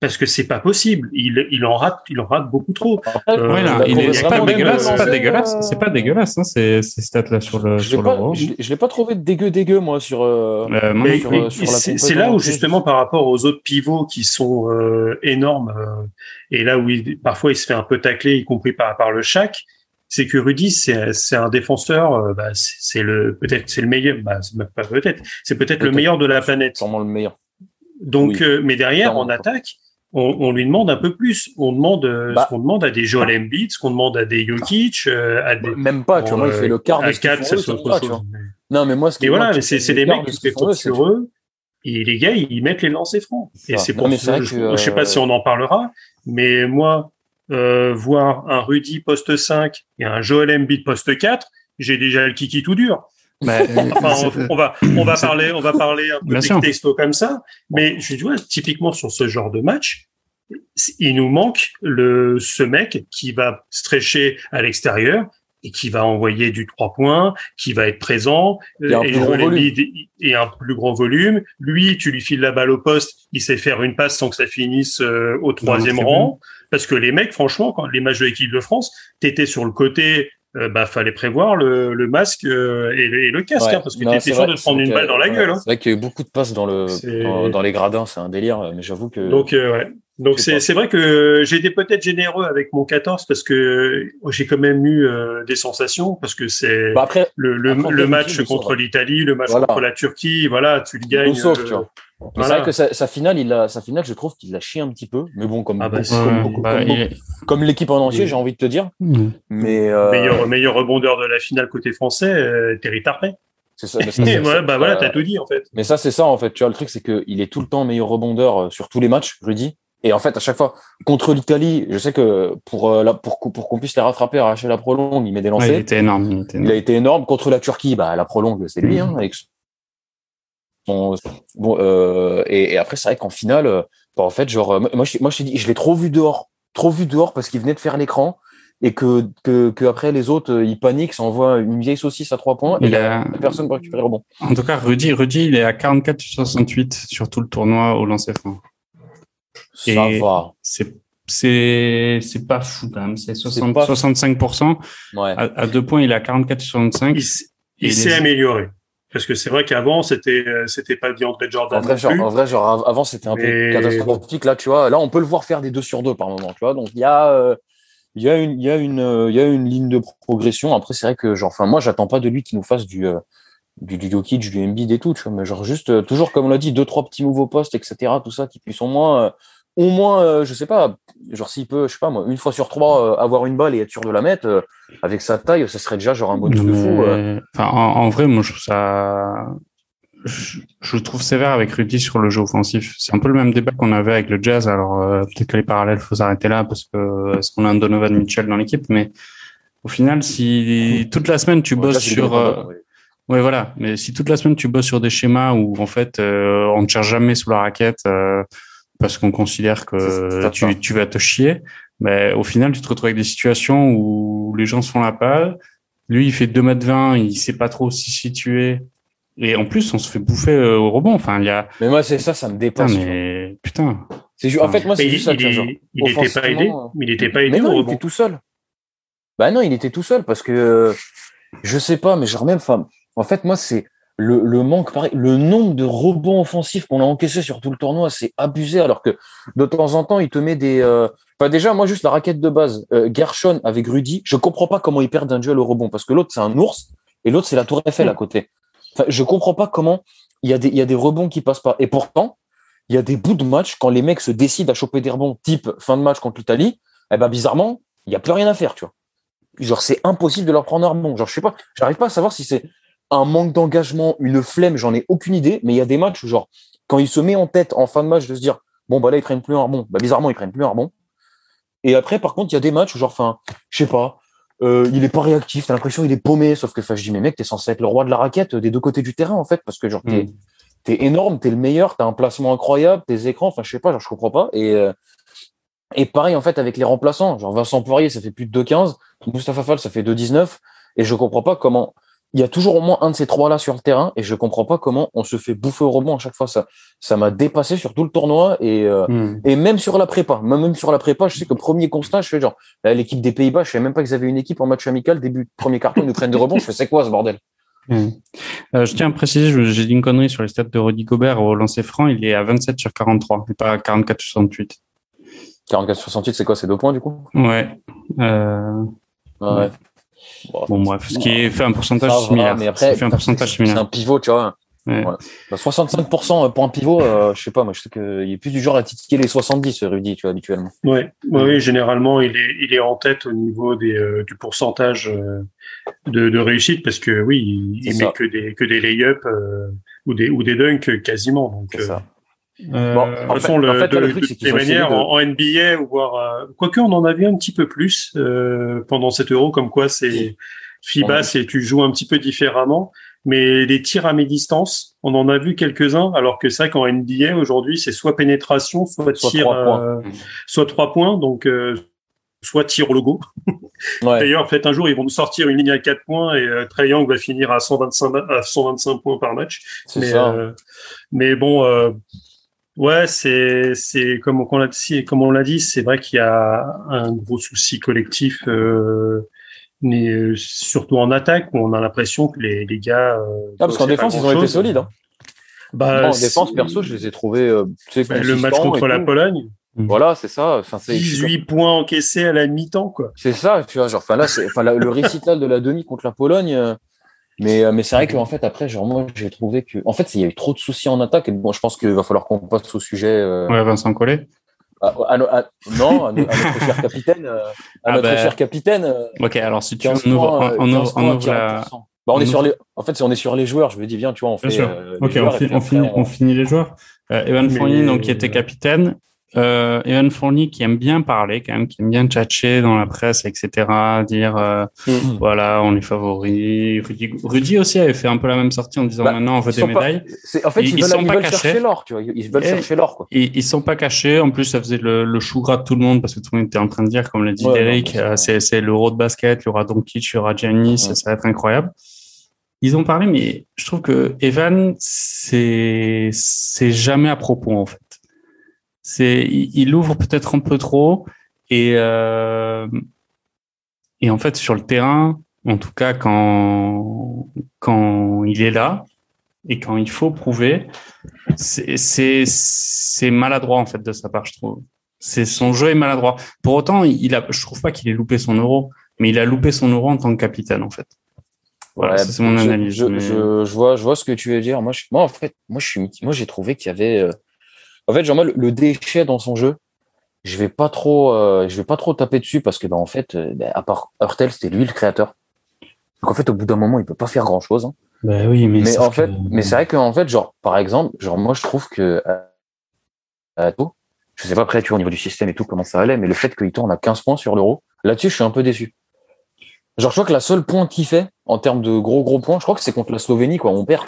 Speaker 4: Parce que c'est pas possible. Il, il en rate, il en rate beaucoup trop. Euh,
Speaker 1: Ouais, là,
Speaker 5: il
Speaker 1: est c'est pas dégueulasse, c'est pas dégueulasse,
Speaker 5: euh,
Speaker 1: c'est pas dégueulasse, hein, ces, ces stats-là sur le,
Speaker 5: Je
Speaker 1: sur
Speaker 5: l'ai pas,
Speaker 1: l'euro.
Speaker 5: je, l'ai- je l'ai pas trouvé dégueu dégueu moi sur. euh,
Speaker 1: Euh, moi,
Speaker 4: Mais,
Speaker 5: sur,
Speaker 4: mais
Speaker 5: euh,
Speaker 4: c'est là où justement par rapport aux autres pivots qui sont euh, énormes euh, et là où il, parfois il se fait un peu tacler, y compris par par le Shaq, c'est que Rudy c'est c'est un défenseur, euh, bah, c'est c'est le peut-être c'est le meilleur, bah, pas peut-être, c'est peut-être le meilleur de la planète.
Speaker 5: sûrement le meilleur.
Speaker 4: Donc,
Speaker 5: Oui.
Speaker 4: euh, mais derrière, en attaque, on, on lui demande un peu plus. On demande euh,
Speaker 5: Bah.
Speaker 4: ce qu'on demande à des Joel Embiid, ce qu'on demande à des Jokic, euh, à des.
Speaker 5: Même pas, tu vois, il
Speaker 4: euh,
Speaker 5: fait le quart de ce qu'ils
Speaker 4: quatre,
Speaker 5: font eux,
Speaker 4: chose. Mais-
Speaker 5: Non, mais moi, ce qui
Speaker 4: voilà, mais c'est c'est des mecs qui se
Speaker 5: font
Speaker 4: sur eux. Et les gars, ils mettent les lancers francs. Et c'est pour ça
Speaker 5: que,
Speaker 4: je sais pas
Speaker 5: euh,
Speaker 4: si on en parlera, mais moi, euh, voir un Rudy poste 5 et un Joel Embiid poste 4, j'ai déjà le kiki tout dur.
Speaker 1: Bah,
Speaker 4: Enfin,
Speaker 1: c'est-
Speaker 4: on, on va, on va parler, on va parler un peu des textos comme ça, mais je vois typiquement sur ce genre de match, il nous manque le ce mec qui va stretcher à l'extérieur et qui va envoyer du trois points, qui va être présent,
Speaker 5: Et un
Speaker 4: et
Speaker 5: plus
Speaker 4: Joel
Speaker 5: volume.
Speaker 4: Embiid et un plus gros volume. Lui, tu lui files la balle au poste, il sait faire une passe sans que ça finisse euh, au troisième rang. Parce que les mecs, franchement, quand les matchs de l'équipe de France, t'étais sur le côté, euh, bah fallait prévoir le, le masque euh, et, le, et le casque,
Speaker 5: Ouais.
Speaker 4: hein, parce que t'étais sûr de te prendre une balle dans la gueule. Hein.
Speaker 5: C'est vrai qu'il y a eu beaucoup de passes dans, le, dans, dans les gradins, c'est un délire, mais j'avoue que.
Speaker 4: Donc euh, ouais. Donc c'est vrai que j'ai été peut-être généreux avec mon 14 parce que j'ai quand même eu euh, des sensations parce que c'est
Speaker 5: Bah, après,
Speaker 4: le, le, le match contre l'Italie, le match
Speaker 5: Voilà.
Speaker 4: contre la Turquie, voilà, tu le gagnes. euh,
Speaker 5: C'est vrai que sa, sa finale, il a, sa finale, je trouve qu'il l'a chié un petit peu. Mais bon, comme,
Speaker 4: Ah bah,
Speaker 5: comme,
Speaker 1: Ouais, bah,
Speaker 5: comme
Speaker 1: il
Speaker 5: beaucoup-
Speaker 1: est-
Speaker 5: comme l'équipe en entier,
Speaker 4: Oui.
Speaker 5: j'ai envie de te dire.
Speaker 1: Mm.
Speaker 5: Mais euh,
Speaker 4: meilleur meilleur rebondeur de la finale côté français, euh, Terry Tarpey.
Speaker 5: c'est ça. Mais ça,
Speaker 4: Et
Speaker 5: c'est-
Speaker 4: bah voilà, t'as tout dit en fait.
Speaker 5: Mais ça, c'est ça, en fait. Tu vois, le truc, c'est qu'il est tout le temps meilleur rebondeur euh, sur tous les matchs, je le dis. Et en fait, à chaque fois, contre l'Italie, je sais que pour, euh, la- pour, qu'on- pour qu'on puisse les rattraper, arracher la prolongue, il met des
Speaker 1: Ouais,
Speaker 5: lancers.
Speaker 1: il était énorme. Il était
Speaker 5: Il
Speaker 1: énorme.
Speaker 5: a été énorme. Contre la Turquie, bah, la prolongue, c'est lui, hein, avec bon, euh, et, et après, c'est vrai qu'en finale, euh, Bah, en fait, genre, euh, moi, je, moi, je t'ai dit, je l'ai trop vu dehors, trop vu dehors parce qu'il venait de faire l'écran et que, que, que après les autres, ils paniquent, s'envoient une vieille saucisse à trois points et
Speaker 1: Il
Speaker 5: il y a
Speaker 1: a-
Speaker 5: personne pour récupérer le rebond.
Speaker 1: En tout cas, Rudy, Rudy, il est à 44 sur 68 sur tout le tournoi au lancer franc.
Speaker 5: Ça
Speaker 1: Et-
Speaker 5: va.
Speaker 1: C'est c'est c'est pas fou quand même. C'est 60
Speaker 5: pas fou.
Speaker 1: 65%.
Speaker 5: Ouais.
Speaker 1: À, à deux points, il est à 44 sur 65.
Speaker 4: Il, s'est
Speaker 1: les-
Speaker 4: amélioré. Parce que c'est vrai qu'avant, c'était euh, c'était pas DeAndre Jordan.
Speaker 5: En vrai, genre, en vrai, genre, av- avant, c'était un peu catastrophique. Là, tu vois, là, on peut le voir faire des 2 sur 2 par moment, tu vois. Donc, il y a, euh, il y a une, il y a une, euh, il y a une ligne de progression. Après, c'est vrai que, genre, enfin, moi, j'attends pas de lui qu'il nous fasse du, euh, du, du Jokic, du Embiid et tout, tu vois. Mais genre, juste, euh, toujours, comme on l'a dit, deux, trois petits nouveaux postes, etc., tout ça, qui puissent au moins, euh, au moins, euh, je sais pas, genre, s'il peut, je sais pas, moi, une fois sur trois, euh, avoir une balle et être sûr de la mettre, euh, avec sa taille, ça serait déjà, genre, un bonus de fou. euh.
Speaker 1: En, en vrai, moi, je trouve ça. Je, je trouve sévère avec Rudy sur le jeu offensif. C'est un peu le même débat qu'on avait avec le Jazz. Alors, peut-être que les parallèles, faut s'arrêter là parce que est-ce qu'on a un Donovan Mitchell dans l'équipe Mais au final, si toute la semaine tu
Speaker 5: Ouais,
Speaker 1: bosses
Speaker 5: là,
Speaker 1: sur,
Speaker 5: ouais.
Speaker 1: Ouais, voilà. Mais si toute la semaine tu bosses sur des schémas où en fait euh, on ne cherche jamais sous la raquette euh, parce qu'on considère que tu, tu vas te chier, mais au final tu te retrouves avec des situations où les gens se font la palle. Lui, il fait 2 mètres 20, il sait pas trop s'y situer. Et en plus, on se fait bouffer euh, au rebond. Enfin, il y a.
Speaker 5: Mais moi, c'est ça, ça me
Speaker 1: Putain,
Speaker 5: dépasse. vois.
Speaker 1: mais putain.
Speaker 5: C'est ju- En fait, moi, c'est
Speaker 4: il,
Speaker 5: juste ça,
Speaker 4: il,
Speaker 5: genre.
Speaker 4: il était pas aidé.
Speaker 5: euh,
Speaker 4: Il était pas aidé
Speaker 5: Mais non,
Speaker 4: au
Speaker 5: il
Speaker 4: rebond.
Speaker 5: était tout seul. Bah non, il était tout seul parce que euh, je sais pas, mais genre même, enfin, en fait, moi, c'est le, le manque, pareil, le nombre de rebonds offensifs qu'on a encaissé sur tout le tournoi, c'est abusé. Alors que de temps en temps, il te met des. euh, Enfin, déjà, moi, juste la raquette de base, euh, Gershon avec Rudy, je comprends pas comment ils perdent un duel au rebond parce que l'autre, c'est un ours et l'autre, c'est la Tour Eiffel à côté. Enfin, je comprends pas comment il y, a des, il y a des rebonds qui passent pas. Et pourtant, il y a des bouts de match quand les mecs se décident à choper des rebonds type fin de match contre l'Italie, eh ben bizarrement, il y a plus rien à faire, tu vois. Genre c'est impossible de leur prendre un rebond. Genre je sais pas, j'arrive pas à savoir si c'est un manque d'engagement, une flemme, j'en ai aucune idée, mais il y a des matchs où genre quand il se met en tête en fin de match de se dire bon bah là ils prennent plus un rebond, bah bizarrement ils prennent plus un rebond. Et après par contre, il y a des matchs où genre enfin, je sais pas, euh, il est pas réactif, t'as l'impression il est paumé, sauf que enfin, je dis mais mec, t'es censé être le roi de la raquette euh, des deux côtés du terrain en fait parce que genre t'es
Speaker 1: Mm.
Speaker 5: t'es énorme, t'es le meilleur, t'as un placement incroyable, tes écrans, enfin je sais pas, genre je comprends pas. Et euh, et pareil en fait avec les remplaçants, genre Vincent Poirier ça fait plus de 2,15, Moustapha Fall ça fait 2,19, et je comprends pas comment il y a toujours au moins un de ces trois là sur le terrain, et je comprends pas comment on se fait bouffer au rebond à chaque fois. Ça ça m'a dépassé sur tout le tournoi et euh,
Speaker 1: Hmm.
Speaker 5: et même sur la prépa, même sur la prépa, je sais que premier constat, je fais genre l'équipe des Pays-Bas, je savais même pas qu'ils avaient une équipe en match amical début de premier carton, ils nous prennent de rebond, je fais c'est quoi ce bordel?
Speaker 1: Hmm. Euh, je tiens à préciser, j'ai dit une connerie sur les stats de Rudy Gobert au lancer franc, il est à 27 sur 43, et pas à 44 sur 68.
Speaker 5: 44 68, c'est quoi, c'est deux points du coup?
Speaker 1: Ouais. Euh,
Speaker 5: Ouais.
Speaker 1: Bon, bref, ce qui est fait un pourcentage
Speaker 5: va,
Speaker 1: similaire.
Speaker 5: mais après,
Speaker 1: Ça fait un pourcentage
Speaker 5: c'est un pivot, tu vois.
Speaker 1: Ouais.
Speaker 5: Voilà. Bah, 65% pour un pivot, euh, je sais pas, moi, je sais qu'il est plus du genre à titiller les 70, Rudy, tu vois, habituellement.
Speaker 4: Ouais, ouais, oui, généralement, il est, il est en tête au niveau des, euh, du pourcentage euh, de, de réussite parce que oui, il, il met que des, que des lay-ups euh, ou des, ou des dunks quasiment. Donc, euh,
Speaker 5: ça.
Speaker 1: Euh,
Speaker 5: Bon, En fait-
Speaker 4: le,
Speaker 5: en fait, là,
Speaker 4: de,
Speaker 5: le truc,
Speaker 4: de en, en NBA, ou voir, euh, quoique on en a vu un petit peu plus euh, pendant cet euro, comme quoi c'est FIBA,
Speaker 5: Ouais.
Speaker 4: c'est tu joues un petit peu différemment. Mais les tirs à mi-distance, on en a vu quelques-uns, alors que vrai qu'en NBA aujourd'hui, c'est soit pénétration, soit,
Speaker 5: Soit
Speaker 4: tir,
Speaker 5: trois points.
Speaker 4: euh, soit trois points, donc euh, soit tir au logo.
Speaker 5: Ouais.
Speaker 4: D'ailleurs, peut-être un jour, ils vont nous sortir une ligne à 4 points et euh, Trae Young va finir à 125, ma- à 125 points par match.
Speaker 5: C'est
Speaker 4: Mais,
Speaker 5: ça.
Speaker 4: euh, mais bon, euh, ouais, c'est c'est comme on l'a dit, comme on l'a dit, c'est vrai qu'il y a un gros souci collectif, euh, mais euh, surtout en attaque où on a l'impression que les, les gars. euh,
Speaker 5: Ah, parce qu'en défense, ils ont été solides. Hein.
Speaker 4: Bah,
Speaker 5: en défense, perso, je les ai trouvés. euh, tu sais,
Speaker 4: bah, le match contre la. Pologne,
Speaker 5: Voilà, c'est ça. Enfin, c'est
Speaker 4: 18 points encaissés à la mi-temps, quoi.
Speaker 5: c'est ça, tu vois. Genre, enfin, là, c'est, enfin, la- le récital de la demi contre la Pologne. Mais, euh, mais c'est vrai qu'en fait, après, genre, moi, j'ai trouvé que, en fait, il y a eu trop de soucis en attaque. Et bon, je pense qu'il va falloir qu'on passe au sujet. euh,
Speaker 1: Ouais, Vincent Collet.
Speaker 5: à- à à- non, à, no- à notre cher capitaine. euh, à
Speaker 1: Ah
Speaker 5: notre
Speaker 1: bah,
Speaker 5: cher capitaine. euh,
Speaker 1: Ok, alors si tu
Speaker 5: 15
Speaker 1: on ouvre, on
Speaker 5: 15
Speaker 1: ouvre, on ouvre la.
Speaker 5: 40%. Bah, on,
Speaker 1: on
Speaker 5: est sur les, en fait, si on est sur les joueurs, je me dis, viens, tu vois, on fait.
Speaker 1: Bien sûr.
Speaker 5: euh,
Speaker 1: Ok, on, fi- on finit,
Speaker 5: on-
Speaker 1: finit les joueurs. Euh, Evan Fournier, donc qui était capitaine. Euh, Evan Fournier qui aime bien parler, quand même, qui aime bien tchatcher dans la presse, etc., dire euh,
Speaker 5: Mm.
Speaker 1: voilà, on est favori. Rudy, Rudy aussi avait fait un peu la même sortie en disant
Speaker 5: Bah,
Speaker 1: maintenant on veut des
Speaker 5: pas-
Speaker 1: médailles.
Speaker 5: En fait,
Speaker 1: Ils-
Speaker 5: ils,
Speaker 1: ils
Speaker 5: veulent,
Speaker 1: sont
Speaker 5: ils
Speaker 1: pas
Speaker 5: veulent
Speaker 1: cachés.
Speaker 5: chercher l'or, tu vois. Ils veulent chercher l'or, quoi.
Speaker 1: Ils, ils sont pas cachés. En plus, ça faisait le, le chou gras de tout le monde parce que tout le monde était en train de dire, comme l'a dit
Speaker 5: Ouais,
Speaker 1: Derek, euh,
Speaker 5: c'est-
Speaker 1: c'est l'euro de basket, il y aura Doncic, il y aura Giannis,
Speaker 5: Ouais.
Speaker 1: ça va être incroyable. Ils ont parlé, mais je trouve que Evan, c'est c'est jamais à propos en fait. C'est il, il ouvre peut-être un peu trop et euh, et en fait sur le terrain, en tout cas quand quand il est là et quand il faut prouver, c'est c'est c'est maladroit en fait de sa part, je trouve. C'est son jeu est maladroit. Pour autant, il a, je trouve pas qu'il ait loupé son euro, mais il a loupé son euro en tant que capitaine en fait. Voilà,
Speaker 5: Ouais,
Speaker 1: ça, c'est mon analyse.
Speaker 5: Je,
Speaker 1: mais-
Speaker 5: je, je vois, je vois ce que tu veux dire. Moi, je, moi en fait, moi, je suis, miti- moi, j'ai trouvé qu'il y avait, euh, en fait, genre le, déchet dans son jeu, je vais pas trop, euh, je vais pas trop taper dessus parce que, ben, en fait, euh, ben, à part Hurtel, c'était lui le créateur. Donc en fait, au bout d'un moment, il peut pas faire grand chose.
Speaker 1: Bah oui, mais,
Speaker 5: en fait,
Speaker 1: que-
Speaker 5: mais c'est vrai qu'en fait, genre, par exemple, genre, moi, je trouve que, euh, à tout, je sais pas après, tu vois, au niveau du système et tout, comment ça allait, mais le fait qu'il tourne à 15 points sur l'euro, là-dessus, je suis un peu déçu. Genre, je crois que la seule point qu'il fait, en termes de gros, gros points, je crois que c'est contre la Slovénie, quoi, on perd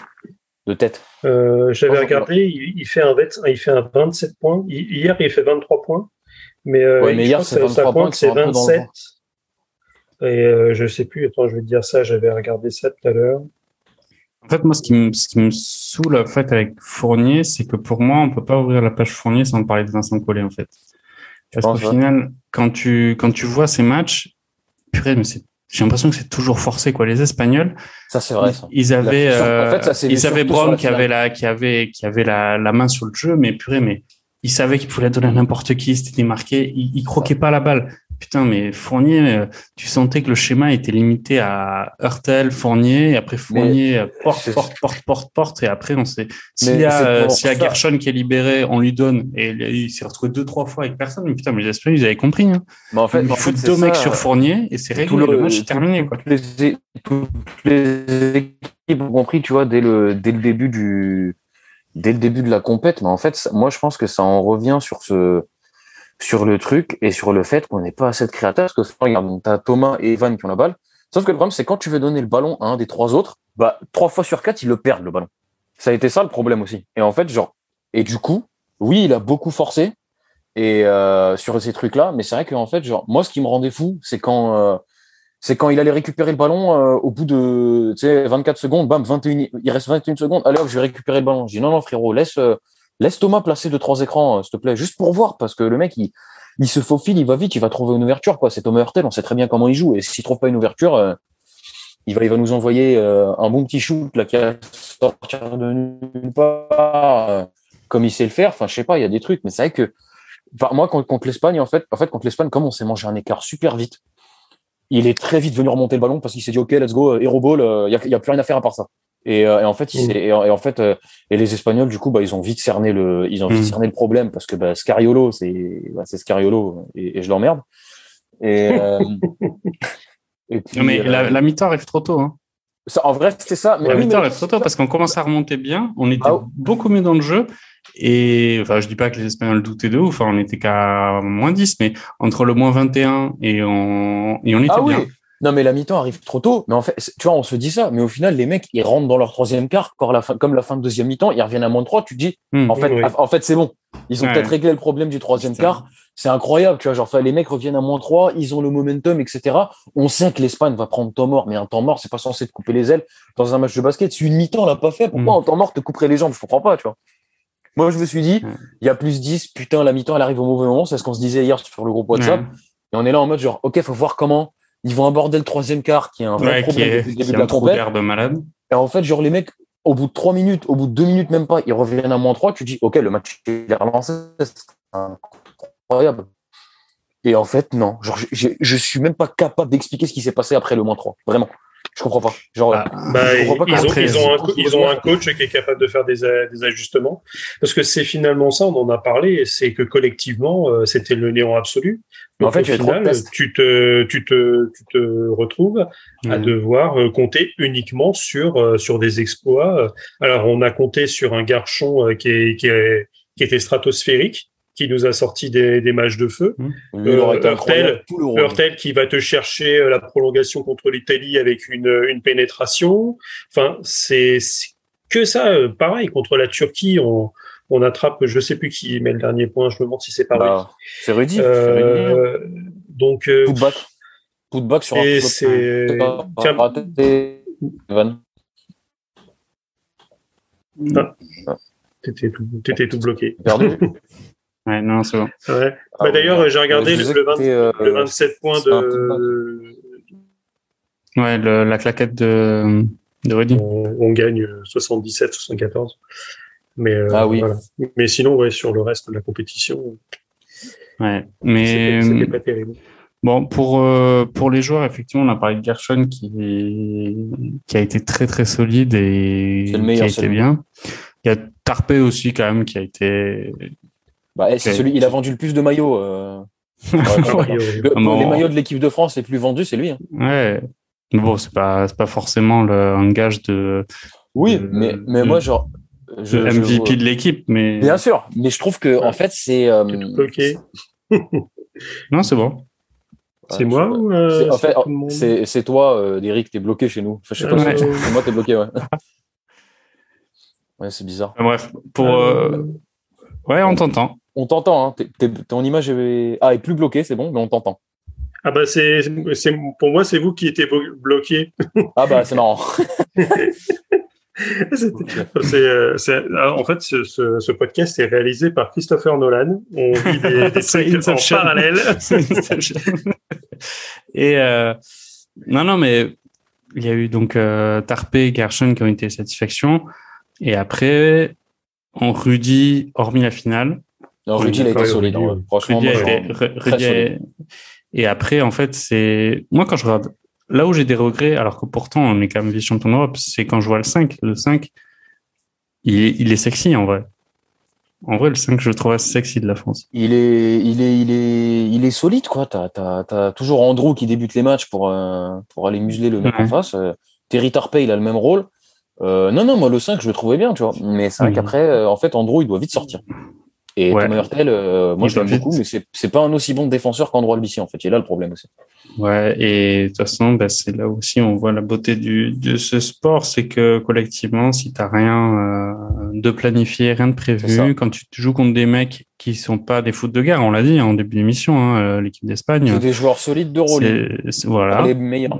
Speaker 5: de tête.
Speaker 4: Euh, J'avais regardé, il, il fait un, il fait un 27 points. Hi- Hier, il fait 23 points. Mais, euh,
Speaker 5: Ouais, mais hier, c'est
Speaker 4: que ça
Speaker 5: 23 points
Speaker 4: pointe,
Speaker 5: qui sont
Speaker 4: c'est
Speaker 5: un peu dans le
Speaker 4: 27. Et euh, je sais plus, attends, je vais te dire ça, j'avais regardé ça tout à l'heure.
Speaker 1: En fait, moi, ce qui me, ce qui me saoule, en fait, avec Fournier, c'est que pour moi, on peut pas ouvrir la page Fournier sans parler de Vincent Collet, en fait. Parce qu'au final, quand tu, quand tu vois ces matchs, purée, mais c'est, j'ai l'impression que c'est toujours forcé, quoi. Les Espagnols,
Speaker 5: Ça, c'est vrai, ça.
Speaker 1: ils avaient,
Speaker 5: en
Speaker 1: euh,
Speaker 5: fait, ça
Speaker 1: ils avaient
Speaker 5: la
Speaker 1: qui avait la, qui avait, qui avait la, la main sur le jeu, mais purée, mais ils savaient qu'ils pouvaient la donner à n'importe qui, c'était démarqué, ils, ils croquaient pas la balle. Putain, mais Fournier, euh, tu sentais que le schéma était limité à Hurtel, Fournier, et après Fournier, euh, porte, porte, porte, porte, porte, et après on sait. S'il y a, euh. Gershon qui est libéré, on lui donne, et il, il s'est retrouvé deux, trois fois avec personne, mais putain, mais les Espagnols, ils avaient compris, hein.
Speaker 5: Mais en fait,
Speaker 1: foutent
Speaker 5: c'est
Speaker 1: deux mecs sur Fournier, et c'est réglé,
Speaker 5: tout
Speaker 1: le, match est terminé, quoi.
Speaker 5: Toutes les, équipes ont compris, tu vois, dès le, dès le début du, dès le début de la compète. Mais en fait, moi, je pense que ça en revient sur ce, sur le truc et sur le fait qu'on n'est pas assez de créateurs. Parce que regarde, t'as Thomas et Evan qui ont la balle. Sauf que le problème, c'est quand tu veux donner le ballon à un des trois autres, bah, trois fois sur quatre, ils le perdent, le ballon. Ça a été ça le problème aussi. Et en fait, genre, et du coup, oui, il a beaucoup forcé et euh, sur ces trucs-là, mais c'est vrai qu'en fait, genre, moi, ce qui me rendait fou, c'est quand, euh, quand il allait récupérer le ballon euh, au bout de, tu sais, 24 secondes, bam, 21, il reste 21 secondes, hop, je vais récupérer le ballon. Je dis non, non, frérot, laisse, laisse Thomas placer deux, trois écrans, euh, s'il te plaît, juste pour voir, parce que le mec, il, se faufile, il va vite, il va trouver une ouverture, quoi. C'est Thomas Hurtel, on sait très bien comment il joue, et s'il trouve pas une ouverture, euh, il va, il va nous envoyer euh, un bon petit shoot, qui va sortir de nulle part, comme il sait le faire. Enfin, je sais pas, il y a des trucs, mais c'est vrai que, moi, contre, l'Espagne, en fait, en fait, contre l'Espagne, comme on s'est mangé un écart super vite, il est très vite venu remonter le ballon parce qu'il s'est dit, OK, let's go, hero ball, il n'y a plus rien à faire à part ça. Et, euh, et en fait, il
Speaker 4: Mm.
Speaker 5: s'est- et, en- et en fait, euh, et les Espagnols, du coup, bah, ils ont vite cerné le, ils ont vite
Speaker 1: Mm.
Speaker 5: cerné le problème parce que bah, Scariolo, c'est, bah, c'est Scariolo et, et je l'emmerde. Et, euh, et puis,
Speaker 1: Non, mais
Speaker 5: euh,
Speaker 1: la, la mi-temps arrive trop tôt, hein.
Speaker 5: ça, en vrai, c'était ça. Mais
Speaker 1: La
Speaker 5: oui,
Speaker 1: mi-temps
Speaker 5: mais-
Speaker 1: arrive trop tôt parce qu'on commence à remonter bien, on était
Speaker 5: Ah
Speaker 1: beaucoup mieux dans le jeu. Et enfin, je dis pas que les Espagnols doutaient de ouf, enfin, on était qu'à moins 10, mais entre le moins 21 et on, et on était
Speaker 5: Ah oui. Non, mais la mi-temps arrive trop tôt. Mais en fait, tu vois, on se dit ça. Mais au final, les mecs, ils rentrent dans leur troisième quart, comme la fin, comme la fin de deuxième mi-temps, ils reviennent à moins de 3. Tu te dis,
Speaker 1: Hmm.
Speaker 5: en fait,
Speaker 4: Oui.
Speaker 5: en fait, c'est bon. Ils ont
Speaker 1: Ouais.
Speaker 5: peut-être réglé le problème du troisième
Speaker 1: Putain.
Speaker 5: quart. C'est incroyable, tu vois. Genre, enfin, les mecs reviennent à moins 3, ils ont le momentum, etc. On sait que l'Espagne va prendre temps mort, mais un temps mort, c'est pas censé te couper les ailes dans un match de basket. Si une mi-temps l'a pas fait, pourquoi
Speaker 1: Mm.
Speaker 5: en temps mort te couperait les jambes? Je comprends pas, tu vois. Moi, je me suis dit, il y a plus 10, putain, la mi-temps, elle arrive au mauvais moment. C'est ce qu'on se disait hier sur le groupe WhatsApp. Et on est là en mode genre, OK, faut voir comment ils vont aborder le troisième quart, qui est un vrai
Speaker 1: Ouais, qui
Speaker 5: problème
Speaker 1: est,
Speaker 5: depuis le
Speaker 1: qui
Speaker 5: début
Speaker 1: est
Speaker 5: de la compète.
Speaker 1: malade.
Speaker 5: Et en fait, genre, les mecs, au bout de trois minutes, au bout de deux minutes, même pas, ils reviennent à moins 3, tu dis, OK, le match il est relancé, c'est incroyable. Et en fait, non. Genre, je suis même pas capable d'expliquer ce qui s'est passé après le moins 3. Vraiment. Je comprends pas. Genre,
Speaker 1: Ah,
Speaker 4: Bah,
Speaker 5: je comprends pas
Speaker 4: ils ont,
Speaker 1: qu'après,
Speaker 4: ils, ont un, co-
Speaker 5: ils-
Speaker 4: ils ont un coach qui est capable de faire des, des ajustements. Parce que c'est finalement ça, on en a parlé, c'est que collectivement, euh, c'était le néant absolu.
Speaker 5: En fait,
Speaker 4: au
Speaker 5: de
Speaker 4: final, tu te, tu te, tu te retrouves à
Speaker 1: Ouais.
Speaker 4: devoir euh, compter uniquement sur, euh, sur des exploits. Alors, on a compté sur un garçon euh, qui, est, qui, est, qui était stratosphérique. Qui nous a sorti des, des matchs de feu.
Speaker 5: Été
Speaker 4: Euh, Hurtel. Hurtel qui va te chercher euh, la prolongation contre l'Italie avec une, une pénétration. Enfin, c'est que ça. euh, Pareil, contre la Turquie, on, on attrape, je sais plus qui met le dernier point, je me demande si c'est pas
Speaker 5: Bah, c'est Rudy. c'est Rudy.
Speaker 4: Euh, donc, euh,
Speaker 5: Putback. Putback sur
Speaker 4: et
Speaker 5: un
Speaker 4: c'est. Tiens,
Speaker 5: raté. Evan.
Speaker 4: t'étais tout, t'étais tout bloqué.
Speaker 5: Perdu.
Speaker 1: Ouais, non, c'est bon.
Speaker 4: Ouais.
Speaker 5: Ah,
Speaker 4: Bah, D'ailleurs, j'ai regardé le,
Speaker 5: disais
Speaker 4: le
Speaker 5: que
Speaker 4: 20
Speaker 5: c'était, euh,
Speaker 4: le 27 points de.
Speaker 1: Ouais, le- la claquette de, de Rudy.
Speaker 4: On, on gagne 77-74. Mais, euh,
Speaker 5: Ah oui.
Speaker 4: voilà. Mais sinon, ouais, sur le reste de la compétition,
Speaker 1: Ouais. Mais
Speaker 4: c'était c'était pas terrible.
Speaker 1: bon, pour euh, pour les joueurs, effectivement, on a parlé de Gershon qui qui a été très très solide et
Speaker 5: C'est le meilleur,
Speaker 1: qui a été bien. Il y a Tarpé aussi quand même qui a été.
Speaker 5: Bah, eh, c'est
Speaker 1: Ok.
Speaker 5: celui, il a vendu le plus de maillots. euh. Le-
Speaker 1: Ah, bon.
Speaker 5: Les maillots de l'équipe de France les plus vendus, c'est lui. hein.
Speaker 1: Ouais. Bon, c'est pas c'est pas forcément le, un gage de,
Speaker 5: Oui,
Speaker 1: de-
Speaker 5: mais, mais
Speaker 1: de-
Speaker 5: moi, genre. Je,
Speaker 1: de
Speaker 5: je
Speaker 1: MVP
Speaker 5: vois-
Speaker 1: de l'équipe, mais
Speaker 5: Bien sûr, mais je trouve que, en fait, c'est. euh,
Speaker 4: bloqué.
Speaker 1: non, c'est bon.
Speaker 4: C'est moi
Speaker 5: je-
Speaker 4: ou euh,
Speaker 5: c'est- En fait, c'est c'est toi, euh, Derek, t'es bloqué chez nous. Enfin, je sais pas,
Speaker 4: Ouais.
Speaker 5: si- c'est moi, t'es bloqué, ouais. Ouais, c'est bizarre.
Speaker 1: Bref, pour euh, ouais, on t'entend.
Speaker 5: On t'entend, hein. t'es- t'es- ton image est... Ah, est plus bloquée, c'est bon, mais on t'entend.
Speaker 4: Ah bah c'est, c'est pour moi c'est vous qui étiez blo- bloqué.
Speaker 5: Ah bah, c'est marrant.
Speaker 4: C'est, euh, c'est- ah, en fait ce, ce, ce podcast est réalisé par Christopher Nolan. On vit des, des
Speaker 1: C'est
Speaker 4: trucs en parallèle.
Speaker 1: Et euh, non, non, mais il y a eu donc euh, Tarpé et Gershon qui ont été satisfaction. Et après, en Rudy, hormis la finale,
Speaker 5: Non, Rudy, il a été solide.
Speaker 4: Rudy,
Speaker 5: hein.
Speaker 4: ouais.
Speaker 5: Franchement,
Speaker 1: Rudy a
Speaker 5: moi,
Speaker 1: été-
Speaker 5: genre,
Speaker 1: Ru-
Speaker 5: très solide.
Speaker 1: Et après, en fait, c'est moi quand je regarde là où j'ai des regrets, alors que pourtant on est quand même vice-champion d'Europe, c'est quand je vois le 5. Le 5, il est, il est sexy en vrai. En vrai, le 5, je le trouve assez sexy de la France.
Speaker 5: Il est, il est, il est, il est solide, quoi. T'as, t'as, t'as toujours Andrew qui débute les matchs pour, euh, pour aller museler le mec
Speaker 1: Ouais.
Speaker 5: en face. Euh, Terry Tarpey, il a le même rôle. Euh, non, non, moi, le 5, je le trouvais bien, tu vois. Mais c'est vrai
Speaker 1: Mhm.
Speaker 5: qu'après, euh, en fait, Andrew, il doit vite sortir. Et
Speaker 1: Ouais.
Speaker 5: Thomas Hurtel, euh, moi,
Speaker 1: Il
Speaker 5: je l'aime beaucoup, mais c'est, pas un aussi bon défenseur qu'Andrew Albici, en fait. Il est là le problème aussi.
Speaker 1: Ouais, et de toute façon, bah, c'est là aussi on voit la beauté du, de ce sport, c'est que collectivement, si t'as rien euh, de planifié, rien de prévu, quand tu joues contre des mecs qui sont pas des foot de guerre, on l'a dit hein, en début d'émission, hein, l'équipe d'Espagne,
Speaker 5: C'est des joueurs solides de rôle.
Speaker 1: voilà.
Speaker 5: Les meilleurs.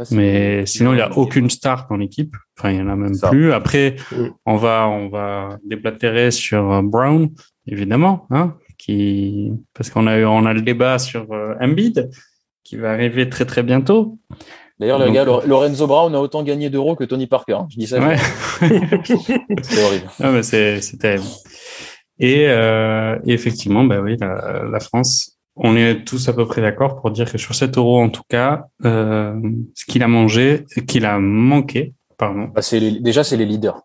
Speaker 5: Après,
Speaker 1: Mais sinon, il n'y a aucune star dans l'équipe. Enfin, il y en a même
Speaker 5: Ça.
Speaker 1: plus. Après, on va, on va déblatérer sur euh, Brown, évidemment, hein, qui, parce qu'on a eu, on a le débat sur euh, Embiid, qui va arriver très très bientôt.
Speaker 5: D'ailleurs, les
Speaker 1: Donc-
Speaker 5: gars, Lor- Lorenzo Brown a autant gagné d'euros que Tony Parker. hein. Je dis ça.
Speaker 1: Ouais.
Speaker 5: C'est horrible.
Speaker 1: Ah, mais c'est, c'est terrible. Et, euh, et effectivement, bah oui, la, la France, on est tous à peu près d'accord pour dire que sur 7 euros, en tout cas, euh, ce qu'il a mangé, qu'il a manqué, pardon,
Speaker 5: Bah, c'est les- déjà, c'est les leaders.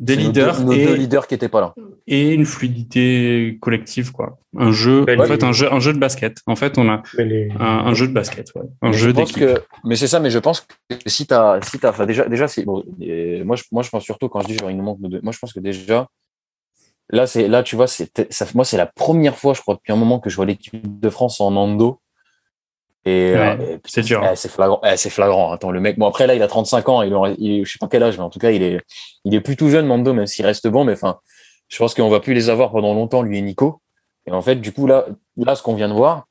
Speaker 1: des
Speaker 5: C'est nos
Speaker 1: leaders
Speaker 5: deux- Nos,
Speaker 1: et,
Speaker 5: deux leaders qui étaient pas là.
Speaker 1: et une fluidité collective, quoi. Un jeu,
Speaker 4: Belle
Speaker 1: en fait,
Speaker 4: ligue.
Speaker 1: un jeu, un jeu de basket. En fait, on a
Speaker 4: Mais les-
Speaker 1: un, un jeu de basket, ouais. Un
Speaker 5: Mais
Speaker 1: jeu
Speaker 5: je pense
Speaker 1: d'équipe.
Speaker 5: que, mais c'est ça, mais je pense que si t'as, si t'as, enfin, déjà, déjà, c'est, bon, moi, je, moi, je pense surtout quand je dis genre, il nous manque de, moi, je pense que déjà, là, c'est, là, tu vois, c'est, ça, moi, c'est la première fois, je crois, depuis un moment que je vois l'équipe de France en ando. Et,
Speaker 1: Ouais,
Speaker 5: euh,
Speaker 1: c'est dur.
Speaker 5: eh, c'est flagrant, eh, c'est flagrant. Attends, le mec, bon, après, là, il a 35 ans, il aurait, il, je sais pas quel âge, mais en tout cas, il est, il est plus tout jeune, Mando, même s'il reste bon, mais enfin, je pense qu'on va plus les avoir pendant longtemps, lui et Nico. Et en fait, du coup, là, là, ce qu'on vient de voir,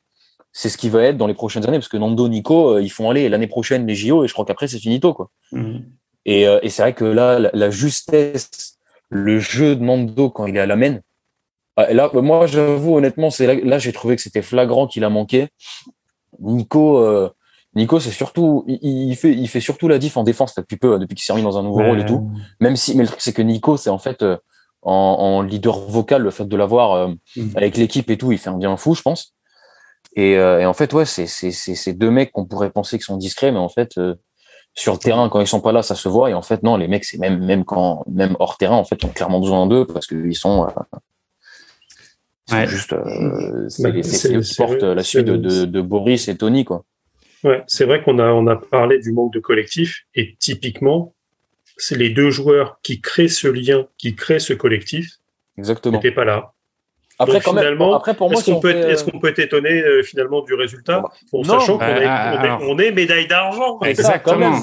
Speaker 5: c'est ce qui va être dans les prochaines années, parce que Nando, Nico, euh, ils font aller l'année prochaine les JO, et je crois qu'après, c'est finito, quoi.
Speaker 1: Mhm.
Speaker 5: Et, euh, et c'est vrai que là, la, la justesse, le jeu de Nando quand il est à la main, ah, là, moi, j'avoue, honnêtement, c'est là, là j'ai trouvé que c'était flagrant qu'il a manqué. Nico, euh, Nico, c'est surtout, il, il fait, il fait surtout la diff en défense depuis peu, depuis qu'il s'est remis dans un nouveau rôle et tout. Même si, mais le truc, c'est que Nico, c'est en fait, euh, en, en leader vocal, le fait de l'avoir euh,
Speaker 1: Mhm.
Speaker 5: avec l'équipe et tout, il fait un bien fou, je pense. Et, euh, et en fait, ouais, c'est c'est c'est c'est deux mecs qu'on pourrait penser qu'ils sont discrets, mais en fait, euh, sur le terrain, quand ils sont pas là, ça se voit. Et en fait, non, les mecs, c'est même même quand même hors terrain, en fait, ils ont clairement besoin d'eux parce qu'ils sont, euh,
Speaker 1: Ouais.
Speaker 5: juste, euh, c'est
Speaker 4: Bah,
Speaker 5: eux qui
Speaker 4: c'est
Speaker 5: portent
Speaker 4: vrai,
Speaker 5: la suite de, de, de Boris et Tony, quoi.
Speaker 4: Ouais, c'est vrai qu'on a, on a parlé du manque de collectif et typiquement, c'est les deux joueurs qui créent ce lien, qui créent ce collectif,
Speaker 5: Exactement.
Speaker 4: n'étaient pas là.
Speaker 5: Après,
Speaker 4: Donc,
Speaker 5: quand même,
Speaker 4: finalement,
Speaker 5: après pour moi,
Speaker 4: Est-ce
Speaker 5: si
Speaker 4: qu'on
Speaker 5: on
Speaker 4: peut,
Speaker 5: fait,
Speaker 4: être-
Speaker 5: euh,
Speaker 4: est-ce qu'on peut être étonné euh, finalement du résultat en sachant qu'on
Speaker 1: Euh,
Speaker 4: est, on est-
Speaker 1: alors-
Speaker 4: on est médaille d'argent
Speaker 5: ça,
Speaker 1: Exactement.
Speaker 5: même,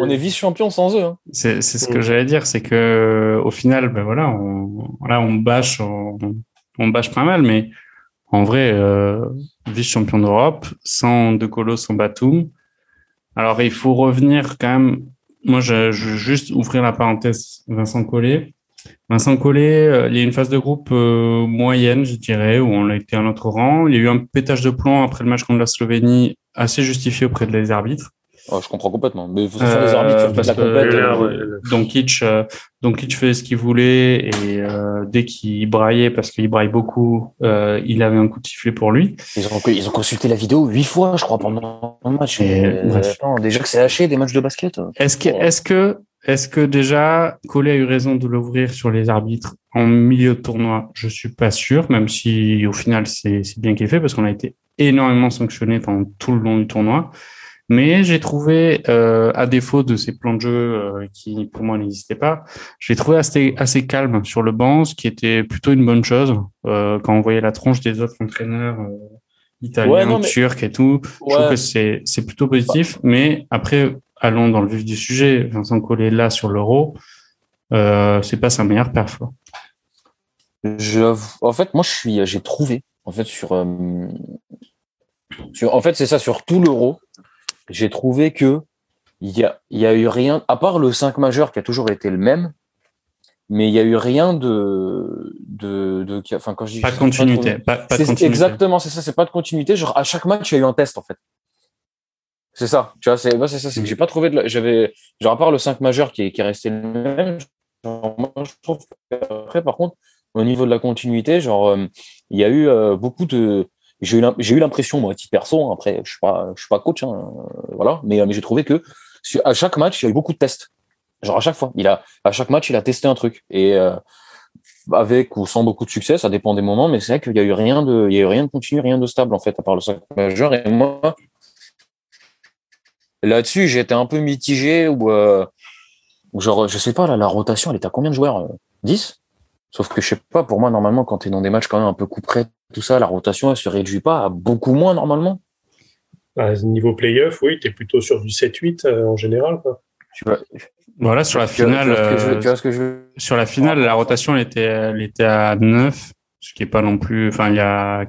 Speaker 5: On est vice-champion sans eux. hein.
Speaker 1: C'est c'est ce que
Speaker 4: Mm.
Speaker 1: j'allais dire, c'est que euh, au final, ben voilà, on, voilà, on bâche, on, on bâche pas mal, mais en vrai, euh, vice-champion d'Europe, sans De Colo, sans Batum. Alors il faut revenir quand même. Moi, je, je veux juste ouvrir la parenthèse Vincent Collet. Vincent Collet, euh, il y a une phase de groupe euh, moyenne, je dirais, où on a été à notre rang. Il y a eu un pétage de plomb après le match contre la Slovénie, assez justifié auprès de les arbitres.
Speaker 5: Oh, je comprends complètement. Mais façon,
Speaker 1: Euh,
Speaker 5: les arbitres
Speaker 1: parce
Speaker 5: la
Speaker 1: que
Speaker 5: compète. euh,
Speaker 4: le-
Speaker 1: Doncic, euh, Doncic faisait ce qu'il voulait et euh, dès qu'il braillait, parce qu'il braille beaucoup, euh, il avait un coup de sifflet pour lui.
Speaker 5: Ils ont, ils ont consulté la vidéo huit fois, je crois, pendant le match.
Speaker 1: Et, bref.
Speaker 5: attends, déjà que c'est haché des matchs de basket.
Speaker 1: Est-ce que, est-ce que, est-ce que déjà Collet a eu raison de l'ouvrir sur les arbitres en milieu de tournoi? Je suis pas sûr, même si au final c'est bien qu'il ait fait parce qu'on a été énormément sanctionné pendant tout le long du tournoi. Mais j'ai trouvé, euh, à défaut de ces plans de jeu euh, qui pour moi n'existaient pas, j'ai trouvé assez, assez calme sur le banc, ce qui était plutôt une bonne chose euh, quand on voyait la tronche des autres entraîneurs italiens,
Speaker 5: Ouais, non, mais-
Speaker 1: turcs et tout. Je trouve que c'est c'est plutôt positif, mais après allons dans le vif du sujet. Vincent Collet là sur l'Euro, euh, c'est pas sa meilleure perf.
Speaker 5: Je, en fait, moi, je suis, j'ai trouvé, en fait, sur, euh, sur, en fait, c'est ça, sur tout l'euro, j'ai trouvé que il y a, y a eu rien, à part le 5 majeur qui a toujours été le même, mais il y a eu rien de, de, de, enfin, quand je dis,
Speaker 1: Pas de continuité. Pas, pas de continuité.
Speaker 5: exactement, c'est ça, c'est pas de continuité. Genre, à chaque match, il y a eu un test, en fait. C'est ça, tu vois, c'est, moi, c'est ça, c'est que j'ai pas trouvé de la- j'avais, genre, à part le 5 majeur qui est, qui est resté le même, genre, moi, je trouve après, par contre, au niveau de la continuité, genre, euh, il y a eu euh, beaucoup de, j'ai eu, l'im- j'ai eu l'impression, moi, à titre perso, hein, après, je suis pas, je suis pas coach, hein, euh, voilà, mais, euh, mais j'ai trouvé que à chaque match, il y a eu beaucoup de tests. Genre, à chaque fois, il a, à chaque match, il a testé un truc. Et, euh, avec ou sans beaucoup de succès, ça dépend des moments, mais c'est vrai qu'il y a eu rien de, il y a eu rien de continu, rien de stable, en fait, à part le 5 majeur. Et moi, là-dessus, j'étais un peu mitigé ou, euh, genre, je sais pas, là, la rotation, elle est à combien de joueurs? euh, 10? Sauf que je sais pas, pour moi, normalement, quand tu es dans des matchs quand même un peu coup près, tout ça, la rotation, elle se réduit pas à beaucoup moins, normalement.
Speaker 4: bah, niveau playoff, oui, tu es plutôt sur du 7-8 euh, en général. Quoi.
Speaker 5: Tu
Speaker 1: Voilà sur la finale. euh, Sur la finale, la rotation elle était, elle était à 9, ce qui est pas non plus. Enfin, il y a,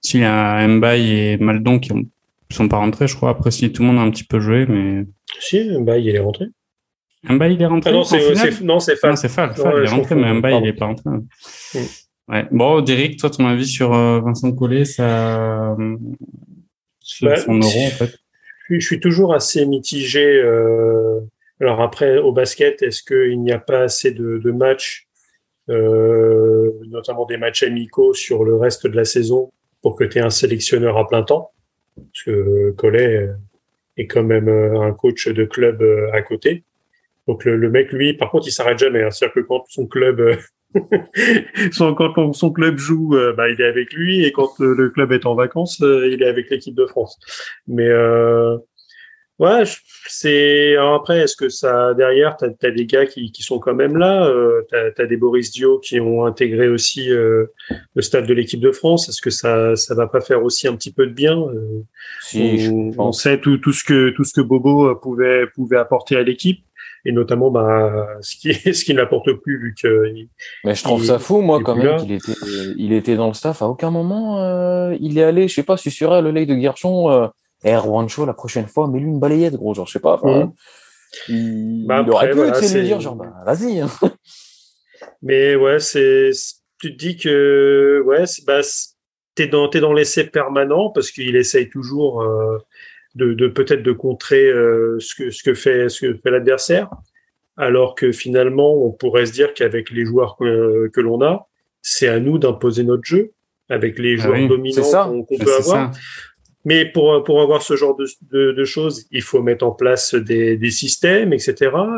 Speaker 1: s'il y a Mbaye et Maldon qui ont, sont pas rentrés, je crois. Après, si tout le monde a un petit peu joué, mais
Speaker 4: Si, bah, il est rentré.
Speaker 1: Mbaye il est rentré.
Speaker 4: Ah non, c'est, non, c'est
Speaker 1: Non,
Speaker 4: Fall.
Speaker 1: c'est Fall. Il est rentré, mais Mbaye il est pas rentré.
Speaker 4: Mm.
Speaker 1: Ouais. Bon, Derek, toi, ton avis sur euh, Vincent Collet, ça, euh, sur
Speaker 4: Bah,
Speaker 1: son euro en fait.
Speaker 4: Je, je suis toujours assez mitigé. euh, alors après, au basket, est-ce qu'il n'y a pas assez de, de matchs, euh, notamment des matchs amicaux sur le reste de la saison, pour que tu aies un sélectionneur à plein temps? Parce que Collet est quand même euh, un coach de club euh, à côté. Donc le, le mec, lui, par contre, il s'arrête jamais. hein. C'est-à-dire que quand son club, euh, quand son club joue, bah, il est avec lui, et quand le club est en vacances, il est avec l'équipe de France. Mais euh, ouais, c'est après, est-ce que ça derrière, t'as as des gars qui, qui sont quand même là. Euh, t'as as des Boris Dio qui ont intégré aussi euh, le staff de l'équipe de France. Est-ce que ça ça va pas faire aussi un petit peu de bien Euh,
Speaker 5: Si, je
Speaker 4: on, on sait tout, tout ce que tout ce que Bobo euh, pouvait pouvait apporter à l'équipe et notamment bah ce qui ce qui n'apporte plus vu que
Speaker 5: Mais je trouve
Speaker 4: Il-
Speaker 5: ça fou, moi, quand même, qu'il était, il était dans le staff. À aucun moment, euh, il est allé, je sais pas, susurrer le lait de Guerchon, eh, Juancho, la prochaine fois, mets-lui une balayette, gros, genre, je sais pas.
Speaker 4: Mhm.
Speaker 5: Il,
Speaker 4: Bah
Speaker 5: il aurait pu,
Speaker 4: voilà,
Speaker 5: lui dire, genre, bah, vas-y. hein.
Speaker 4: Mais ouais, c'est tu te dis que ouais, c'est- bah t'es dans t'es dans l'essai permanent parce qu'il essaye toujours euh, de, de peut-être de contrer euh, ce que ce que fait ce que fait l'adversaire, alors que finalement on pourrait se dire qu'avec les joueurs que, que l'on a, c'est à nous d'imposer notre jeu avec les
Speaker 1: Ah
Speaker 4: joueurs
Speaker 1: oui,
Speaker 4: dominants qu'on peut avoir.
Speaker 1: ça.
Speaker 4: Mais pour, pour avoir ce genre de, de, de choses, il faut mettre en place des, des systèmes, etc.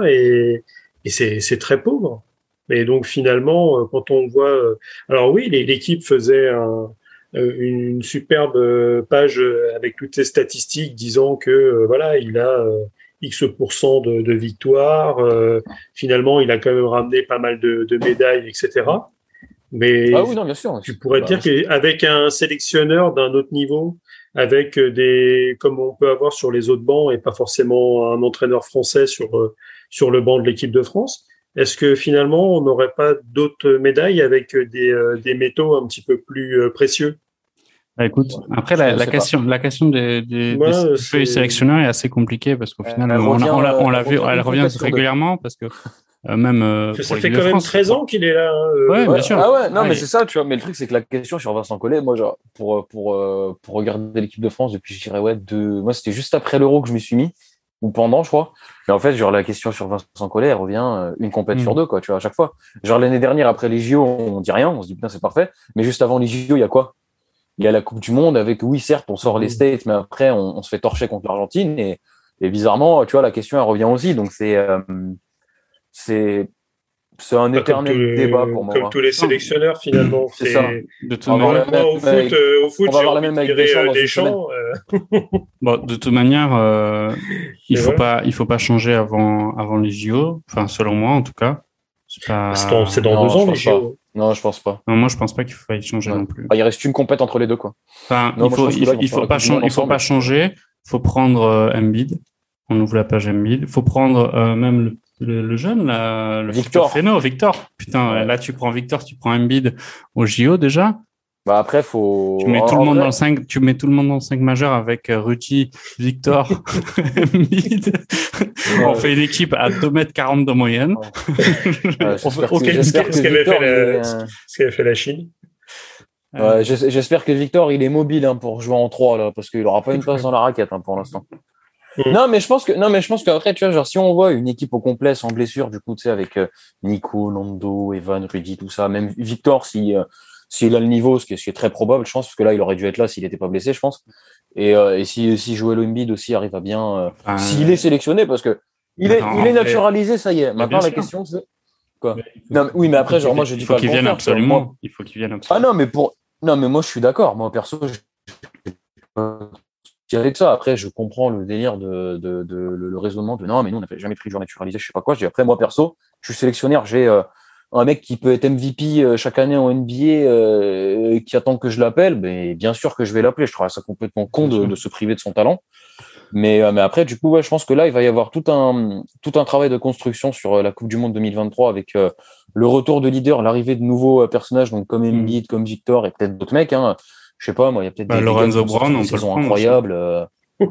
Speaker 4: Et, et c'est c'est très pauvre. Et donc finalement, euh, quand on voit... euh, Alors oui, l'équipe faisait un- euh, une superbe page avec toutes ses statistiques disant que voilà, il a X% de, de victoires. euh, Finalement, il a quand même ramené pas mal de, de médailles, etc. Mais
Speaker 5: Ah oui, non, bien sûr.
Speaker 4: tu pourrais
Speaker 5: Bah,
Speaker 4: dire qu'avec un sélectionneur d'un autre niveau, avec des, comme on peut avoir sur les autres bancs et pas forcément un entraîneur français sur, euh, sur le banc de l'équipe de France, est-ce que finalement on n'aurait pas d'autres médailles avec des, euh, des métaux un petit peu plus euh, précieux?
Speaker 1: Bah, écoute, après la, la
Speaker 5: pas.
Speaker 1: question, la question des, des, des sélectionneurs est assez compliquée parce qu'au final,
Speaker 5: elle
Speaker 1: on, l'a-
Speaker 5: euh,
Speaker 1: vu,
Speaker 5: elle revient
Speaker 1: régulièrement parce que euh, même euh, pour
Speaker 4: ça fait quand même
Speaker 1: France,
Speaker 4: 13 ans qu'il est là. euh,
Speaker 1: Ouais, bien sûr.
Speaker 5: Ah ouais, non,
Speaker 1: Ouais.
Speaker 5: mais c'est ça, tu vois. Mais le truc, c'est que la question sur Vincent Collet, moi, genre, pour, pour, euh, pour regarder l'équipe de France depuis, je dirais, ouais, de, moi, c'était juste après l'Euro que je m'y suis mis, ou pendant, je crois. Mais en fait, genre, la question sur Vincent Collet, elle revient euh, une compète
Speaker 1: Mm.
Speaker 5: sur deux, quoi, tu vois, à chaque fois. Genre, l'année dernière, après les JO, on dit rien, on se dit, putain, c'est parfait. Mais juste avant les JO, il y a quoi? Il y a la Coupe du Monde avec, oui, certes, on sort les
Speaker 4: Mm.
Speaker 5: States, mais après, on, on se fait torcher contre l'Argentine. Et, et bizarrement, tu vois, la question, elle revient aussi. Donc, c'est, euh, c'est, c'est un
Speaker 4: Bah,
Speaker 5: éternel
Speaker 4: les-
Speaker 5: débat pour moi.
Speaker 4: Comme tous les sélectionneurs, finalement.
Speaker 5: C'est ça.
Speaker 1: de toute manière,
Speaker 4: au foot,
Speaker 5: avec-
Speaker 4: euh, au foot,
Speaker 5: on va
Speaker 4: j'ai
Speaker 5: voir la même avec
Speaker 4: tirer,
Speaker 5: Deschamps
Speaker 4: euh, Deschamps, euh,
Speaker 1: bon, de toute manière, euh, il
Speaker 4: Et
Speaker 1: faut
Speaker 4: voilà.
Speaker 1: pas, il faut pas changer avant, avant les JO. Enfin, selon moi, en tout cas. C'est pas.
Speaker 4: c'est dans, c'est dans
Speaker 5: non,
Speaker 4: deux ans, les JO.
Speaker 5: Non, je pense pas.
Speaker 1: Non, moi, je pense pas qu'il faille changer
Speaker 5: Ouais.
Speaker 1: non plus.
Speaker 5: Bah, il reste une compète entre les deux, quoi.
Speaker 1: Enfin,
Speaker 5: Non,
Speaker 1: il faut, il
Speaker 5: là,
Speaker 1: faut, il pas il faut pas changer. Il faut prendre euh, Embiid. On ouvre la page Embiid. Il faut prendre euh, même le, le, le jeune, là, le
Speaker 5: Victor.
Speaker 1: Feno, Victor. Putain,
Speaker 5: Ouais.
Speaker 1: là, tu prends Victor, tu prends Embiid au JO déjà.
Speaker 5: Bah, après, faut.
Speaker 1: Tu mets tout le monde
Speaker 5: vrai,
Speaker 1: dans le 5, tu mets tout le monde dans le 5 majeur avec euh, Ruti, Victor, Embiid. On fait une équipe à 2 mètres 40 de moyenne.
Speaker 5: ouais, j'espère
Speaker 4: Ok,
Speaker 5: que- j'espère
Speaker 4: ce qu'avait
Speaker 5: Victor,
Speaker 4: fait la-
Speaker 5: euh,
Speaker 4: fait Chine.
Speaker 5: J'espère que Victor, il est mobile hein, pour jouer en 3, là, parce qu'il aura pas une place dans la raquette hein, pour l'instant.
Speaker 4: Mm.
Speaker 5: Non, mais je pense que, non, mais je pense qu'après, tu vois, genre, si on voit une équipe au complet sans blessure, du coup, tu sais, avec euh, Nico, Nando, Evan, Rudy, tout ça, même Victor, si, euh, s'il a le niveau, ce qui est, ce qui est très probable, je pense, parce que là, il aurait dû être là s'il n'était pas blessé, je pense. Et, euh, et si, si Joel Embiid aussi arrive à bien, euh,
Speaker 1: Enfin,
Speaker 5: s'il est sélectionné, parce que il est,
Speaker 1: Non,
Speaker 5: il est naturalisé, ça y est. Maintenant, la question, c'est quoi? Non, mais- oui, mais après, genre, moi, je
Speaker 1: il
Speaker 5: dis
Speaker 1: faut
Speaker 5: pas le
Speaker 1: qu'il vienne absolument. Il faut qu'il vienne
Speaker 5: Ah
Speaker 1: absolument.
Speaker 5: non, mais pour, non, mais moi, je suis d'accord. Moi, perso, je, ça. Après, je comprends le délire de, de, de- le, raisonnement de non, mais nous, on n'a jamais pris de joueur naturalisé, je sais pas quoi. Je dis après, moi, perso, je suis sélectionneur, j'ai euh, un mec qui peut être MVP euh, chaque année en NBA, euh, qui attend que je l'appelle, mais bien sûr que je vais l'appeler. Je trouve ça complètement con de, de se priver de son talent. Mais, euh, mais après, du coup, ouais, je pense que là, il va y avoir tout un, tout un travail de construction sur euh, la Coupe du Monde 2023 avec euh, le retour de leader, l'arrivée de nouveaux personnages, donc comme
Speaker 1: Mm.
Speaker 5: Embiid, comme Victor et peut-être d'autres mecs. Hein. Je sais pas, moi, il y a peut-être
Speaker 1: Bah,
Speaker 5: des,
Speaker 1: Lorenzo Brown, on
Speaker 5: euh.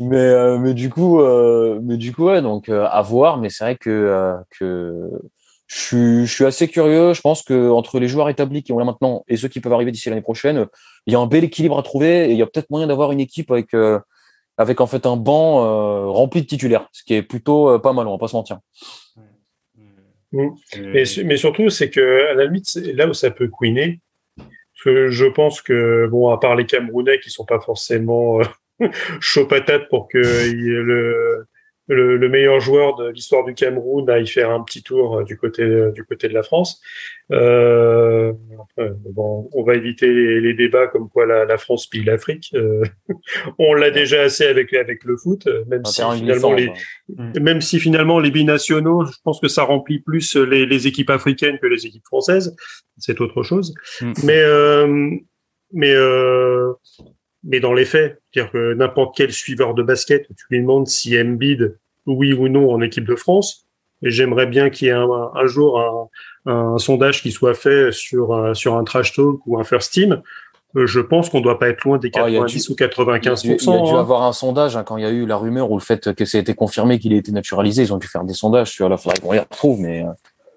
Speaker 5: mais, euh, mais du coup, euh, mais du coup, ouais, donc euh, à voir. Mais c'est vrai que, euh, que je suis, je suis assez curieux. Je pense que entre les joueurs établis qui ont là maintenant et ceux qui peuvent arriver d'ici l'année prochaine, il y a un bel équilibre à trouver et il y a peut-être moyen d'avoir une équipe avec, euh, avec en fait un banc euh, rempli de titulaires, ce qui est plutôt euh, pas mal. On va pas se mentir.
Speaker 4: Mais, su- mais surtout, c'est que à la limite, là où ça peut couiner, parce que je pense que, bon, à part les Camerounais qui sont pas forcément euh, chaud patate pour que le, le, le meilleur joueur de l'histoire du Cameroun aille faire un petit tour euh, du côté, du côté de la France. Euh, bon, on va éviter les, les débats comme quoi la, la France pille l'Afrique. Euh, on l'a déjà assez avec, avec le foot, euh, même si finalement les, même si finalement les binationaux, je pense que ça remplit plus les, les équipes africaines que les équipes françaises, c'est autre chose.
Speaker 1: Mm.
Speaker 4: Mais euh, mais euh, mais dans les faits, dire que n'importe quel suiveur de basket, tu lui demandes si Embiid oui ou non en équipe de France. J'aimerais bien qu'il y ait un, un jour un, un sondage qui soit fait sur un, sur un trash talk ou un first team. Euh, Je pense qu'on doit pas être loin des
Speaker 5: Ah, il y a
Speaker 4: 90
Speaker 5: dû-
Speaker 4: ou 95
Speaker 5: Il y a dû, il y a dû
Speaker 4: hein.
Speaker 5: avoir un sondage hein, quand il y a eu la rumeur ou le fait que ça a été confirmé qu'il ait été naturalisé. Ils ont dû faire des sondages sur la faudrait qu'on les retrouve, mais euh,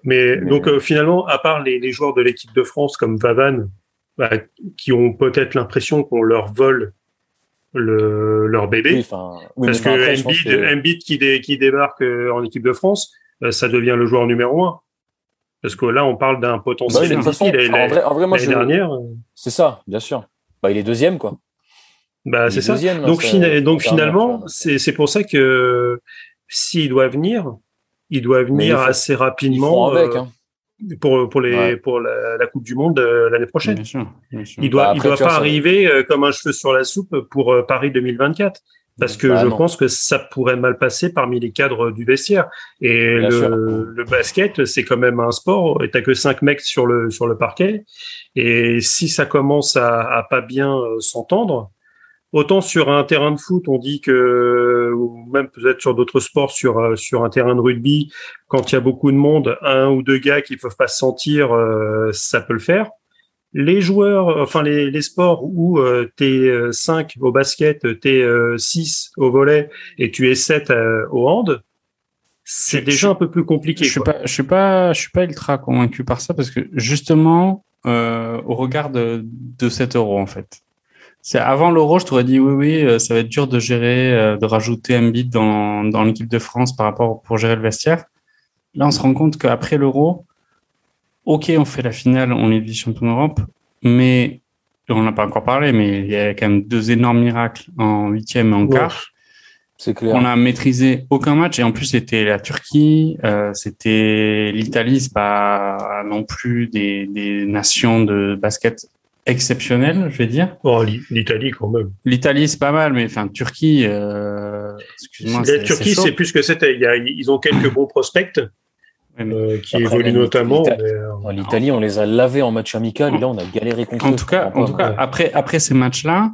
Speaker 4: Mais,
Speaker 5: Mais-
Speaker 4: donc euh, finalement, à part les, les joueurs de l'équipe de France comme Vavan, bah, qui ont peut-être l'impression qu'on leur vole le, leur bébé,
Speaker 5: oui, oui,
Speaker 4: parce que
Speaker 5: après, je pense
Speaker 4: Embiid,
Speaker 5: que-
Speaker 4: Embiid qui, dé- qui débarque euh, en équipe de France, euh, ça devient le joueur numéro un. Parce que là, on parle d'un
Speaker 5: Bah
Speaker 4: potentiel
Speaker 5: oui, de toute façon,
Speaker 4: MVP. L'année
Speaker 5: en vrai, en vrai, moi,
Speaker 4: l'année
Speaker 5: je...
Speaker 4: dernière,
Speaker 5: c'est ça, bien sûr. Bah, il est deuxième, quoi.
Speaker 4: bah, c'est
Speaker 5: est
Speaker 4: ça.
Speaker 5: deuxième,
Speaker 4: Donc, fina- finalement, c'est pour ça que s'il doit venir, il doit venir
Speaker 5: il faut-
Speaker 4: assez
Speaker 5: Ils font
Speaker 4: rapidement
Speaker 5: avec.
Speaker 4: euh,
Speaker 5: Hein.
Speaker 4: Pour, pour, les,
Speaker 5: Ouais.
Speaker 4: pour la, la Coupe du Monde euh, l'année prochaine.
Speaker 1: Bien sûr, bien sûr.
Speaker 4: Il doit,
Speaker 5: Bah,
Speaker 4: il doit
Speaker 5: vois,
Speaker 4: pas arriver euh, comme un cheveu sur la soupe pour euh, Paris 2024. parce que
Speaker 5: Bah,
Speaker 4: je
Speaker 5: non.
Speaker 4: pense que ça pourrait mal passer parmi les cadres du vestiaire. Et le, le basket, c'est quand même un sport. Et t'as que cinq mecs sur le sur le parquet. Et si ça commence à, à pas bien s'entendre, autant sur un terrain de foot, on dit que, ou même peut-être sur d'autres sports, sur euh, sur un terrain de rugby, quand il y a beaucoup de monde, un ou deux gars qui peuvent pas se sentir, euh, ça peut le faire. Les joueurs, enfin les, les sports où euh, t'es 5 au basket, t'es 6 au volet et tu es 7 au hand, c'est déjà un peu plus compliqué.
Speaker 1: Je suis
Speaker 4: quoi.
Speaker 1: pas, je suis pas, je suis pas ultra convaincu par ça parce que justement, euh, au regard de, de cet euro en fait, c'est avant l'euro, je t'aurais dit oui, oui, euh, ça va être dur de gérer, euh, de rajouter un bit dans, dans l'équipe de France par rapport pour gérer le vestiaire. Là, on se rend compte qu'après l'euro, ok, on fait la finale, on est vice champion d'Europe, mais on n'a pas encore parlé, mais il y a quand même deux énormes miracles en huitième et en
Speaker 4: Ouais.
Speaker 1: quart.
Speaker 5: C'est clair.
Speaker 1: On a maîtrisé aucun match et en plus c'était la Turquie, euh, c'était l'Italie, c'est pas non plus des, des nations de basket exceptionnelles, je vais dire.
Speaker 4: Oh, l'I- l'Italie quand même.
Speaker 1: L'Italie c'est pas mal, mais enfin Turquie, euh, excuse-moi,
Speaker 4: La
Speaker 1: c'est-
Speaker 4: Turquie, c'est plus que c'était. Ils ont quelques bons prospects
Speaker 1: Ouais, mais
Speaker 4: euh, qui
Speaker 5: Après,
Speaker 4: évoluent notamment.
Speaker 5: l'Italie-
Speaker 4: mais, euh,
Speaker 5: En L'Italie, on les a lavés en match amical et là, on a galéré contre
Speaker 1: En
Speaker 5: eux.
Speaker 1: tout cas, en tout cas, après après ces matchs-là,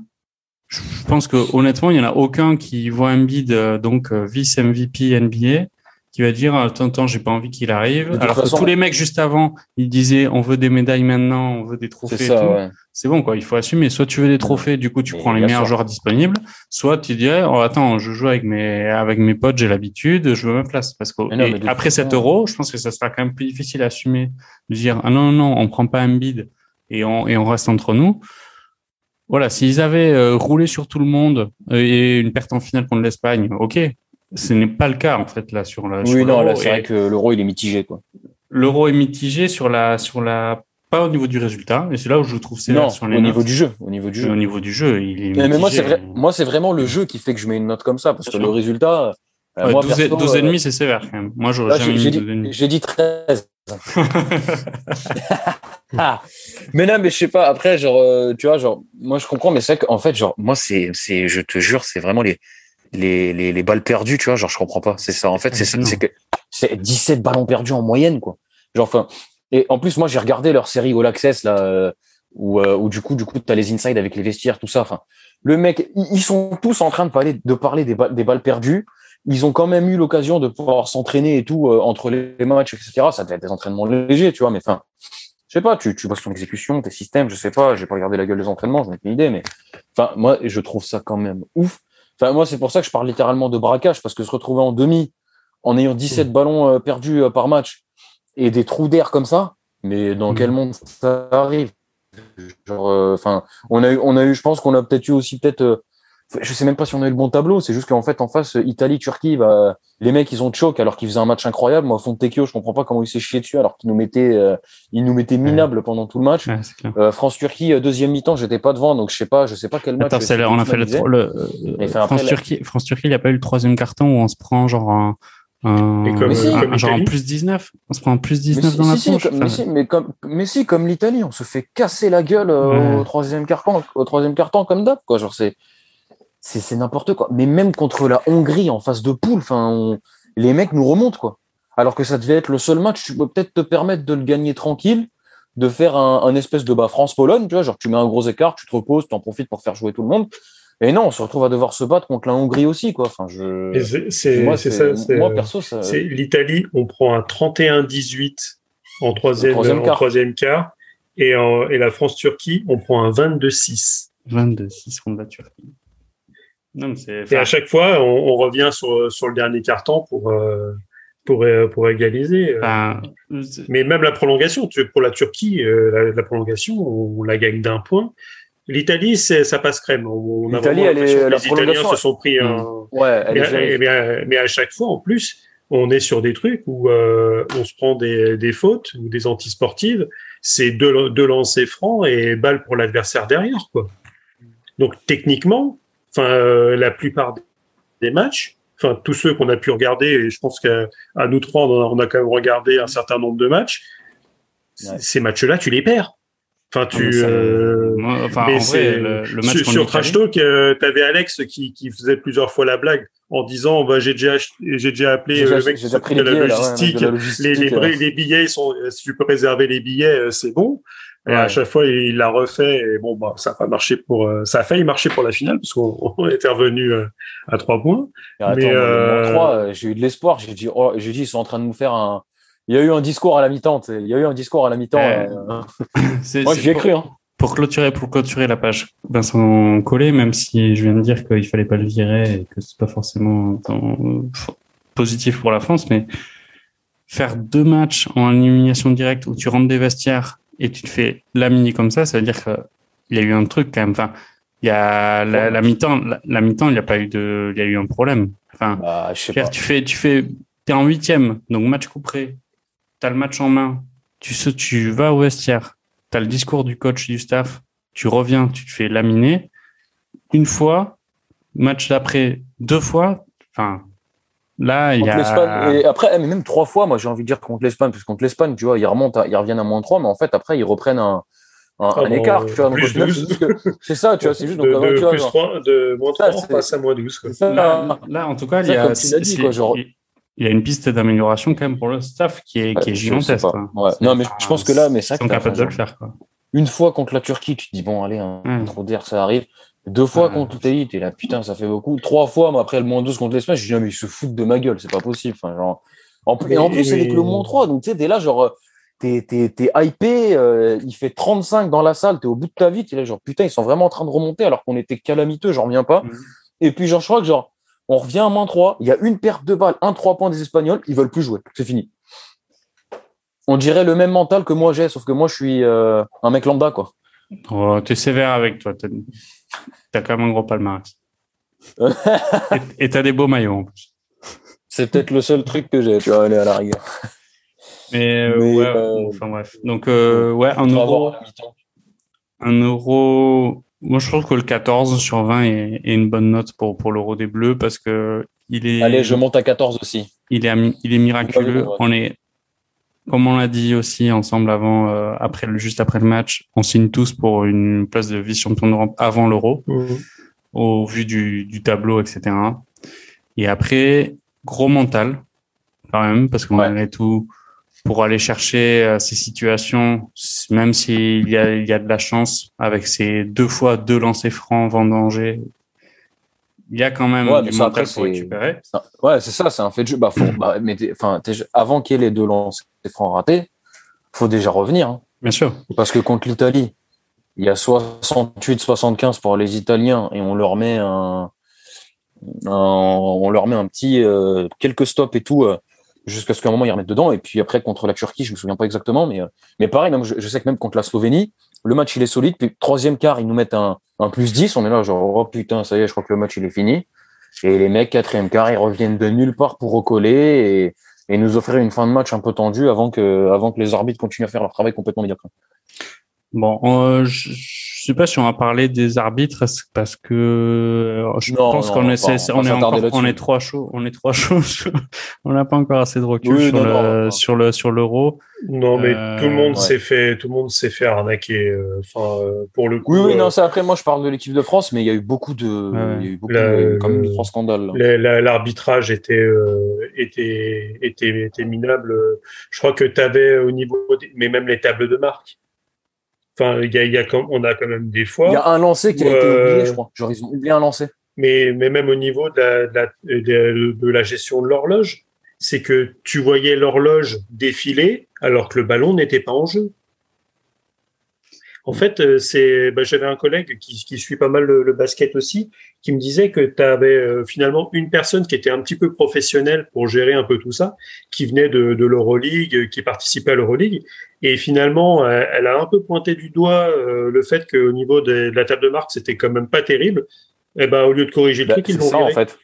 Speaker 1: je pense que honnêtement, il y en a aucun qui voit Embiid euh, donc euh, vice MVP NBA qui va dire attends attends, j'ai pas envie qu'il arrive. Alors
Speaker 5: façon-
Speaker 1: que tous les mecs juste avant, ils disaient on veut des médailles maintenant, on veut des trophées
Speaker 5: ouais.
Speaker 1: c'est bon quoi, il faut assumer. Soit tu veux des trophées, du coup tu prends les meilleurs
Speaker 5: sûr.
Speaker 1: joueurs disponibles, soit tu dis oh, attends, je joue avec mes avec mes potes, j'ai l'habitude, je veux ma place parce que
Speaker 5: non,
Speaker 1: et après
Speaker 5: toute
Speaker 1: cet
Speaker 5: façon-
Speaker 1: euro, je pense que ça sera quand même plus difficile à assumer de dire ah non non, non on prend pas un bid et on et on reste entre nous. Voilà, s'ils avaient euh, roulé sur tout le monde euh, et une perte en finale contre l'Espagne, ok. Ce n'est pas le cas en fait là sur la. sur
Speaker 5: Oui, non, là, c'est vrai que l'euro, il est mitigé, quoi.
Speaker 1: l'euro est mitigé sur la sur la pas au niveau du résultat et c'est là où je trouve sévère
Speaker 5: Non,
Speaker 1: sur
Speaker 5: au niveau du jeu. Au niveau du jeu.
Speaker 1: au niveau du jeu il est
Speaker 5: Mais, mais moi, c'est vrai, moi, c'est vraiment le jeu qui fait que je mets une note comme ça, parce que le résultat, euh,
Speaker 1: Ouais,
Speaker 5: moi,
Speaker 1: 12,
Speaker 5: perso,
Speaker 1: 12 et
Speaker 5: euh,
Speaker 1: demi c'est sévère quand même moi j'aurais
Speaker 5: là,
Speaker 1: jamais
Speaker 5: j'ai
Speaker 1: mis
Speaker 5: j'ai
Speaker 1: 12 et demi
Speaker 5: dit, j'ai dit 13. Ah. Mais non, mais je sais pas. Après, genre, euh, tu vois, genre, moi, je comprends, mais c'est vrai qu'en fait, genre, moi, c'est, c'est, je te jure, c'est vraiment les, les, les, les balles perdues, tu vois, genre, je comprends pas. C'est ça. En fait, c'est ça,
Speaker 1: Non.
Speaker 5: c'est que c'est 17 ballons perdus en moyenne, quoi. Genre, enfin, et en plus, moi, j'ai regardé leur série All Access, là, euh, où, euh, où du coup, du coup, t'as les inside avec les vestiaires, tout ça. Enfin, le mec, ils sont tous en train de parler, de parler des, balles, des balles perdues. Ils ont quand même eu l'occasion de pouvoir s'entraîner et tout euh, entre les matchs, etc. Ça devait être des entraînements légers, tu vois, mais enfin, je sais pas, tu, tu bosses ton exécution, tes systèmes, je sais pas, j'ai pas regardé la gueule des entraînements, j'en ai aucune idée, mais enfin, moi, je trouve ça quand même ouf. Enfin, moi, c'est pour ça que je parle littéralement de braquage, parce que se retrouver en demi, en ayant 17 ballons euh, perdus euh, par match, et des trous d'air comme ça, mais dans
Speaker 1: Mm.
Speaker 5: quel monde ça arrive? Genre, euh, enfin, on a eu, on a eu, je pense qu'on a peut-être eu aussi peut-être, euh, je sais même pas si on a eu le bon tableau, c'est juste qu'en fait, en face, Italie, Turquie, bah, les mecs, ils ont choc alors qu'ils faisaient un match incroyable. Moi, Fontecchio, je comprends pas comment il s'est chié dessus alors qu'il nous mettait, euh, il nous mettait minable pendant tout le match.
Speaker 1: Ouais.
Speaker 5: Euh, France-Turquie, euh, deuxième mi-temps, j'étais pas devant, donc je sais pas, je sais pas quel match.
Speaker 1: Attends, c'est là, on a fait le, le euh,
Speaker 5: Mais
Speaker 1: France-Turquie, France-Turquie, il n'y a pas eu le troisième carton où on se prend genre un, un-
Speaker 4: Et comme-
Speaker 5: Mais si.
Speaker 1: un-
Speaker 4: comme
Speaker 1: genre en
Speaker 4: l'Italie.
Speaker 1: plus 19. On se prend un plus
Speaker 5: Mais
Speaker 1: 19
Speaker 5: si,
Speaker 1: dans la
Speaker 5: si, comme, mais, si, mais comme, mais si, comme l'Italie, on se fait casser la gueule
Speaker 1: Ouais.
Speaker 5: au troisième carton, au troisième carton comme d'hab, quoi. Genre, c'est, c'est, c'est n'importe quoi. Mais même contre la Hongrie en face de poule, enfin, on- les mecs nous remontent, quoi. Alors que ça devait être le seul match, tu peux peut-être te permettre de le gagner tranquille, de faire un, un espèce de bah, France-Pologne, tu vois, genre tu mets un gros écart, tu te reposes, tu en profites pour faire jouer tout le monde. Et non, on se retrouve à devoir se battre contre la Hongrie aussi, quoi. Enfin, je,
Speaker 4: c'est- c'est
Speaker 5: moi,
Speaker 4: c'est
Speaker 5: c'est-
Speaker 4: ça. c'est-
Speaker 5: moi, perso, ça,
Speaker 4: C'est l'Italie, on prend un 31-18 en troisième,
Speaker 5: troisième
Speaker 4: en
Speaker 5: quart.
Speaker 4: troisième quart. Et, en- et la France-Turquie, on prend un 22-6.
Speaker 1: 22, 6 contre la Turquie. Non.
Speaker 4: Et à chaque fois, on, on revient sur, sur le dernier carton pour, euh, pour, euh, pour égaliser. euh.
Speaker 1: enfin,
Speaker 4: Mais même la prolongation, tu- pour la Turquie, euh, la, la prolongation, on la gagne d'un point. L'Italie, c'est ça passe crème. On, on a
Speaker 5: L'Italie,
Speaker 4: vraiment
Speaker 5: elle est-
Speaker 4: l'impression que
Speaker 5: la
Speaker 4: les Italiens se sont pris un,
Speaker 5: ouais, elle
Speaker 4: mais,
Speaker 5: est gérée.
Speaker 4: eh mais à chaque fois, en plus, on est sur des trucs où euh, on se prend des, des fautes ou des antisportives. C'est deux, deux lancers francs et balle pour l'adversaire derrière, quoi. Donc techniquement, enfin, euh, la plupart des matchs, enfin tous ceux qu'on a pu regarder, et je pense qu'à nous trois, on a, on a quand même regardé un certain nombre de matchs.
Speaker 5: Ouais.
Speaker 4: Ces matchs-là, tu les perds. Enfin, tu.
Speaker 1: Ça-
Speaker 4: euh,
Speaker 1: moi, enfin, en vrai, le, le match
Speaker 4: sur, Trash Talk, euh, t'avais Alex qui, qui faisait plusieurs fois la blague en disant bah, j'ai déjà, j'ai déjà appelé euh, le mec qui la logistique. les, les,
Speaker 5: euh.
Speaker 4: les billets sont, si tu peux réserver les billets, c'est bon. Et à chaque fois, il l'a refait. Et bon, bah, ça a pas marché pour, euh, ça a failli marcher pour la finale parce qu'on on était revenu euh, à trois points. Mais, euh,
Speaker 5: trois, j'ai eu de l'espoir. J'ai dit, oh, j'ai dit, ils sont en train de nous faire un. Il y a eu un discours à la mi-temps. Il y a eu un discours à la mi-temps. Euh, Moi, j'y ai
Speaker 1: pour-
Speaker 5: cru. Hein.
Speaker 1: Pour clôturer, pour clôturer la page, Vincent Collet, même si je viens de dire qu'il fallait pas le virer et que c'est pas forcément positif pour la France, mais faire deux matchs en élimination directe où tu rentres des vestiaires et tu te fais laminer comme ça, ça veut dire que il y a eu un truc quand même. Enfin, il y a la, la mi-temps, la, la mi-temps, il n'y a pas eu de, il y a eu un problème. Enfin,
Speaker 5: Bah, je sais
Speaker 1: Pierre,
Speaker 5: pas.
Speaker 1: tu fais, tu fais, t'es en huitième, donc match couperé. T'as le match en main. Tu tu vas au vestiaire. T'as le discours du coach, du staff. Tu reviens, tu te fais laminer. Une fois, match d'après, deux fois. Enfin, là, il y a.
Speaker 5: Et après, eh, mais même trois fois, moi, j'ai envie de dire contre l'Espagne, parce que contre l'Espagne, tu vois, ils remontent, à- ils reviennent à moins 3, mais en fait, après, ils reprennent un, un,
Speaker 4: Ah
Speaker 5: un
Speaker 4: bon,
Speaker 5: écart, tu vois. Donc,
Speaker 4: plus
Speaker 5: au final,
Speaker 4: 12.
Speaker 5: c'est ça, tu vois, c'est juste,
Speaker 4: de,
Speaker 5: donc,
Speaker 4: de
Speaker 5: tu vois,
Speaker 4: plus
Speaker 5: genre,
Speaker 4: 3, de moins
Speaker 5: Ça,
Speaker 4: 3, on
Speaker 5: c'est-
Speaker 4: passe à moins 12. Quoi.
Speaker 5: ça,
Speaker 1: Là, là, en tout cas, il y
Speaker 5: Ça,
Speaker 1: a,
Speaker 5: comme tu l'as dit,
Speaker 1: c'est-
Speaker 5: quoi, genre-
Speaker 1: il y a une piste d'amélioration quand même pour le staff qui est, qui est gigantesque.
Speaker 5: Ouais. Non, mais je pense que là, mais c'est
Speaker 1: ils sont capables de le faire. Quoi.
Speaker 5: une fois contre la Turquie, tu te dis, bon, allez, un
Speaker 1: Ouais.
Speaker 5: trop d'air, ça arrive. Deux fois
Speaker 1: Ouais.
Speaker 5: contre l'Italie, t'es là, putain, ça fait beaucoup. Trois fois, mais après le moins 12 contre l'Espagne, je dis, non, mais ils se foutent de ma gueule, c'est pas possible. Enfin, genre, en plus, et en plus, c'est avec le moins 3, donc tu sais, t'es là, genre, t'es, t'es, t'es hypé, euh, il fait 35 dans la salle, t'es au bout de ta vie, t'es là, genre, putain, ils sont vraiment en train de remonter alors qu'on était calamiteux, j'en reviens pas.
Speaker 1: Mhm.
Speaker 5: Et puis, genre, je crois que, genre, on revient à moins 3, il y a une perte de balles, un 3 points des Espagnols, ils veulent plus jouer, c'est fini. On dirait le même mental que moi j'ai, sauf que moi, je suis euh, un mec lambda, quoi.
Speaker 1: Oh, t'es sévère avec toi. T'as t'as quand même un gros palmarès. et t'as des beaux maillots en plus.
Speaker 5: C'est peut-être le seul truc que j'ai, tu vois, aller à la rigueur.
Speaker 1: Mais, euh,
Speaker 5: Mais,
Speaker 1: ouais,
Speaker 5: euh,
Speaker 1: enfin bref. Donc, euh, ouais, un euro, un euro. Moi, je trouve que le 14 sur 20 est, est une bonne note pour, pour l'euro des Bleus parce que il est,
Speaker 5: Allez, je monte à 14 aussi.
Speaker 1: il est, il est miraculeux. On est, comme on l'a dit aussi ensemble avant, euh, après le, juste après le match, on signe tous pour une place de vice-champion d'Europe avant l'euro. au vu du, du tableau, etc. Et après, gros mental, quand même, parce que
Speaker 5: Ouais.
Speaker 1: malgré tout, pour aller chercher euh, ces situations, même s'il y a, il y a de la chance, avec ces deux fois deux lancers francs vendangés, il y a quand même
Speaker 5: Ouais,
Speaker 1: du mental pour récupérer.
Speaker 5: Ouais, c'est ça, c'est un fait de jeu. Bah, faut, bah, mais enfin, avant qu'il y ait les deux lancers francs ratés, faut déjà revenir. hein.
Speaker 1: Bien sûr.
Speaker 5: Parce que contre l'Italie, il y a 68-75 pour les Italiens et on leur met un, un- on leur met un petit euh, quelques stops et tout euh, jusqu'à ce qu'à un moment ils remettent dedans. Et puis après contre la Turquie, je me souviens pas exactement, mais euh, mais pareil, même je, je sais que même contre la Slovénie, le match il est solide. Puis troisième quart, ils nous mettent un, un plus 10. On est là genre oh putain, ça y est, je crois que le match il est fini. Et les mecs quatrième quart, ils reviennent de nulle part pour recoller et, et nous offrir une fin de match un peu tendue avant que avant que les arbitres continuent à faire leur travail complètement médiocre.
Speaker 1: Bon, euh, sais pas si on va parler des arbitres parce que euh, je
Speaker 5: Non,
Speaker 1: pense qu'on est, c'est-
Speaker 5: on
Speaker 1: est
Speaker 5: s'attarder
Speaker 1: encore,
Speaker 5: là-dessus.
Speaker 1: on est trois chauds, on est trois chauds. on n'a pas encore assez de recul
Speaker 5: Oui,
Speaker 1: sur,
Speaker 5: non,
Speaker 1: le,
Speaker 5: non, on va pas.
Speaker 1: sur le sur l'euro.
Speaker 4: Non, mais
Speaker 1: Euh,
Speaker 4: tout le monde
Speaker 5: ouais.
Speaker 4: s'est fait, tout le monde s'est fait arnaquer. euh, Enfin, euh, pour le coup,
Speaker 5: Oui, oui,
Speaker 4: euh,
Speaker 5: non, ça après, moi, je parle de l'équipe de France, mais il y a eu beaucoup de,
Speaker 1: Ouais.
Speaker 5: il y a eu beaucoup
Speaker 4: La-
Speaker 5: de, quand même, scandales. là.
Speaker 4: la- la- l'arbitrage était, euh, était, était, était minable. Je crois que tu avais au niveau, des- mais même les tables de marque. Enfin, il y a, y a quand, on a quand même des fois.
Speaker 5: Il y a un lancé qui a été oublié, je crois. Genre, ils ont oublié un lancé.
Speaker 4: mais, mais même au niveau de la, de la, de, de la gestion de l'horloge, c'est que tu voyais l'horloge défiler alors que le ballon n'était pas en jeu. En fait, euh, c'est, bah, j'avais un collègue qui, qui suit pas mal le, le basket aussi, qui me disait que tu avais finalement une personne qui était un petit peu professionnelle pour gérer un peu tout ça, qui venait de, de l'Euroleague, qui participait à l'Euroleague, et finalement, euh, elle a un peu pointé du doigt euh, le fait qu'au niveau de, de la table de marque, c'était quand même pas terrible. Et ben, au lieu de corriger le
Speaker 5: Bah,
Speaker 4: truc, ils l'ont
Speaker 5: en fait.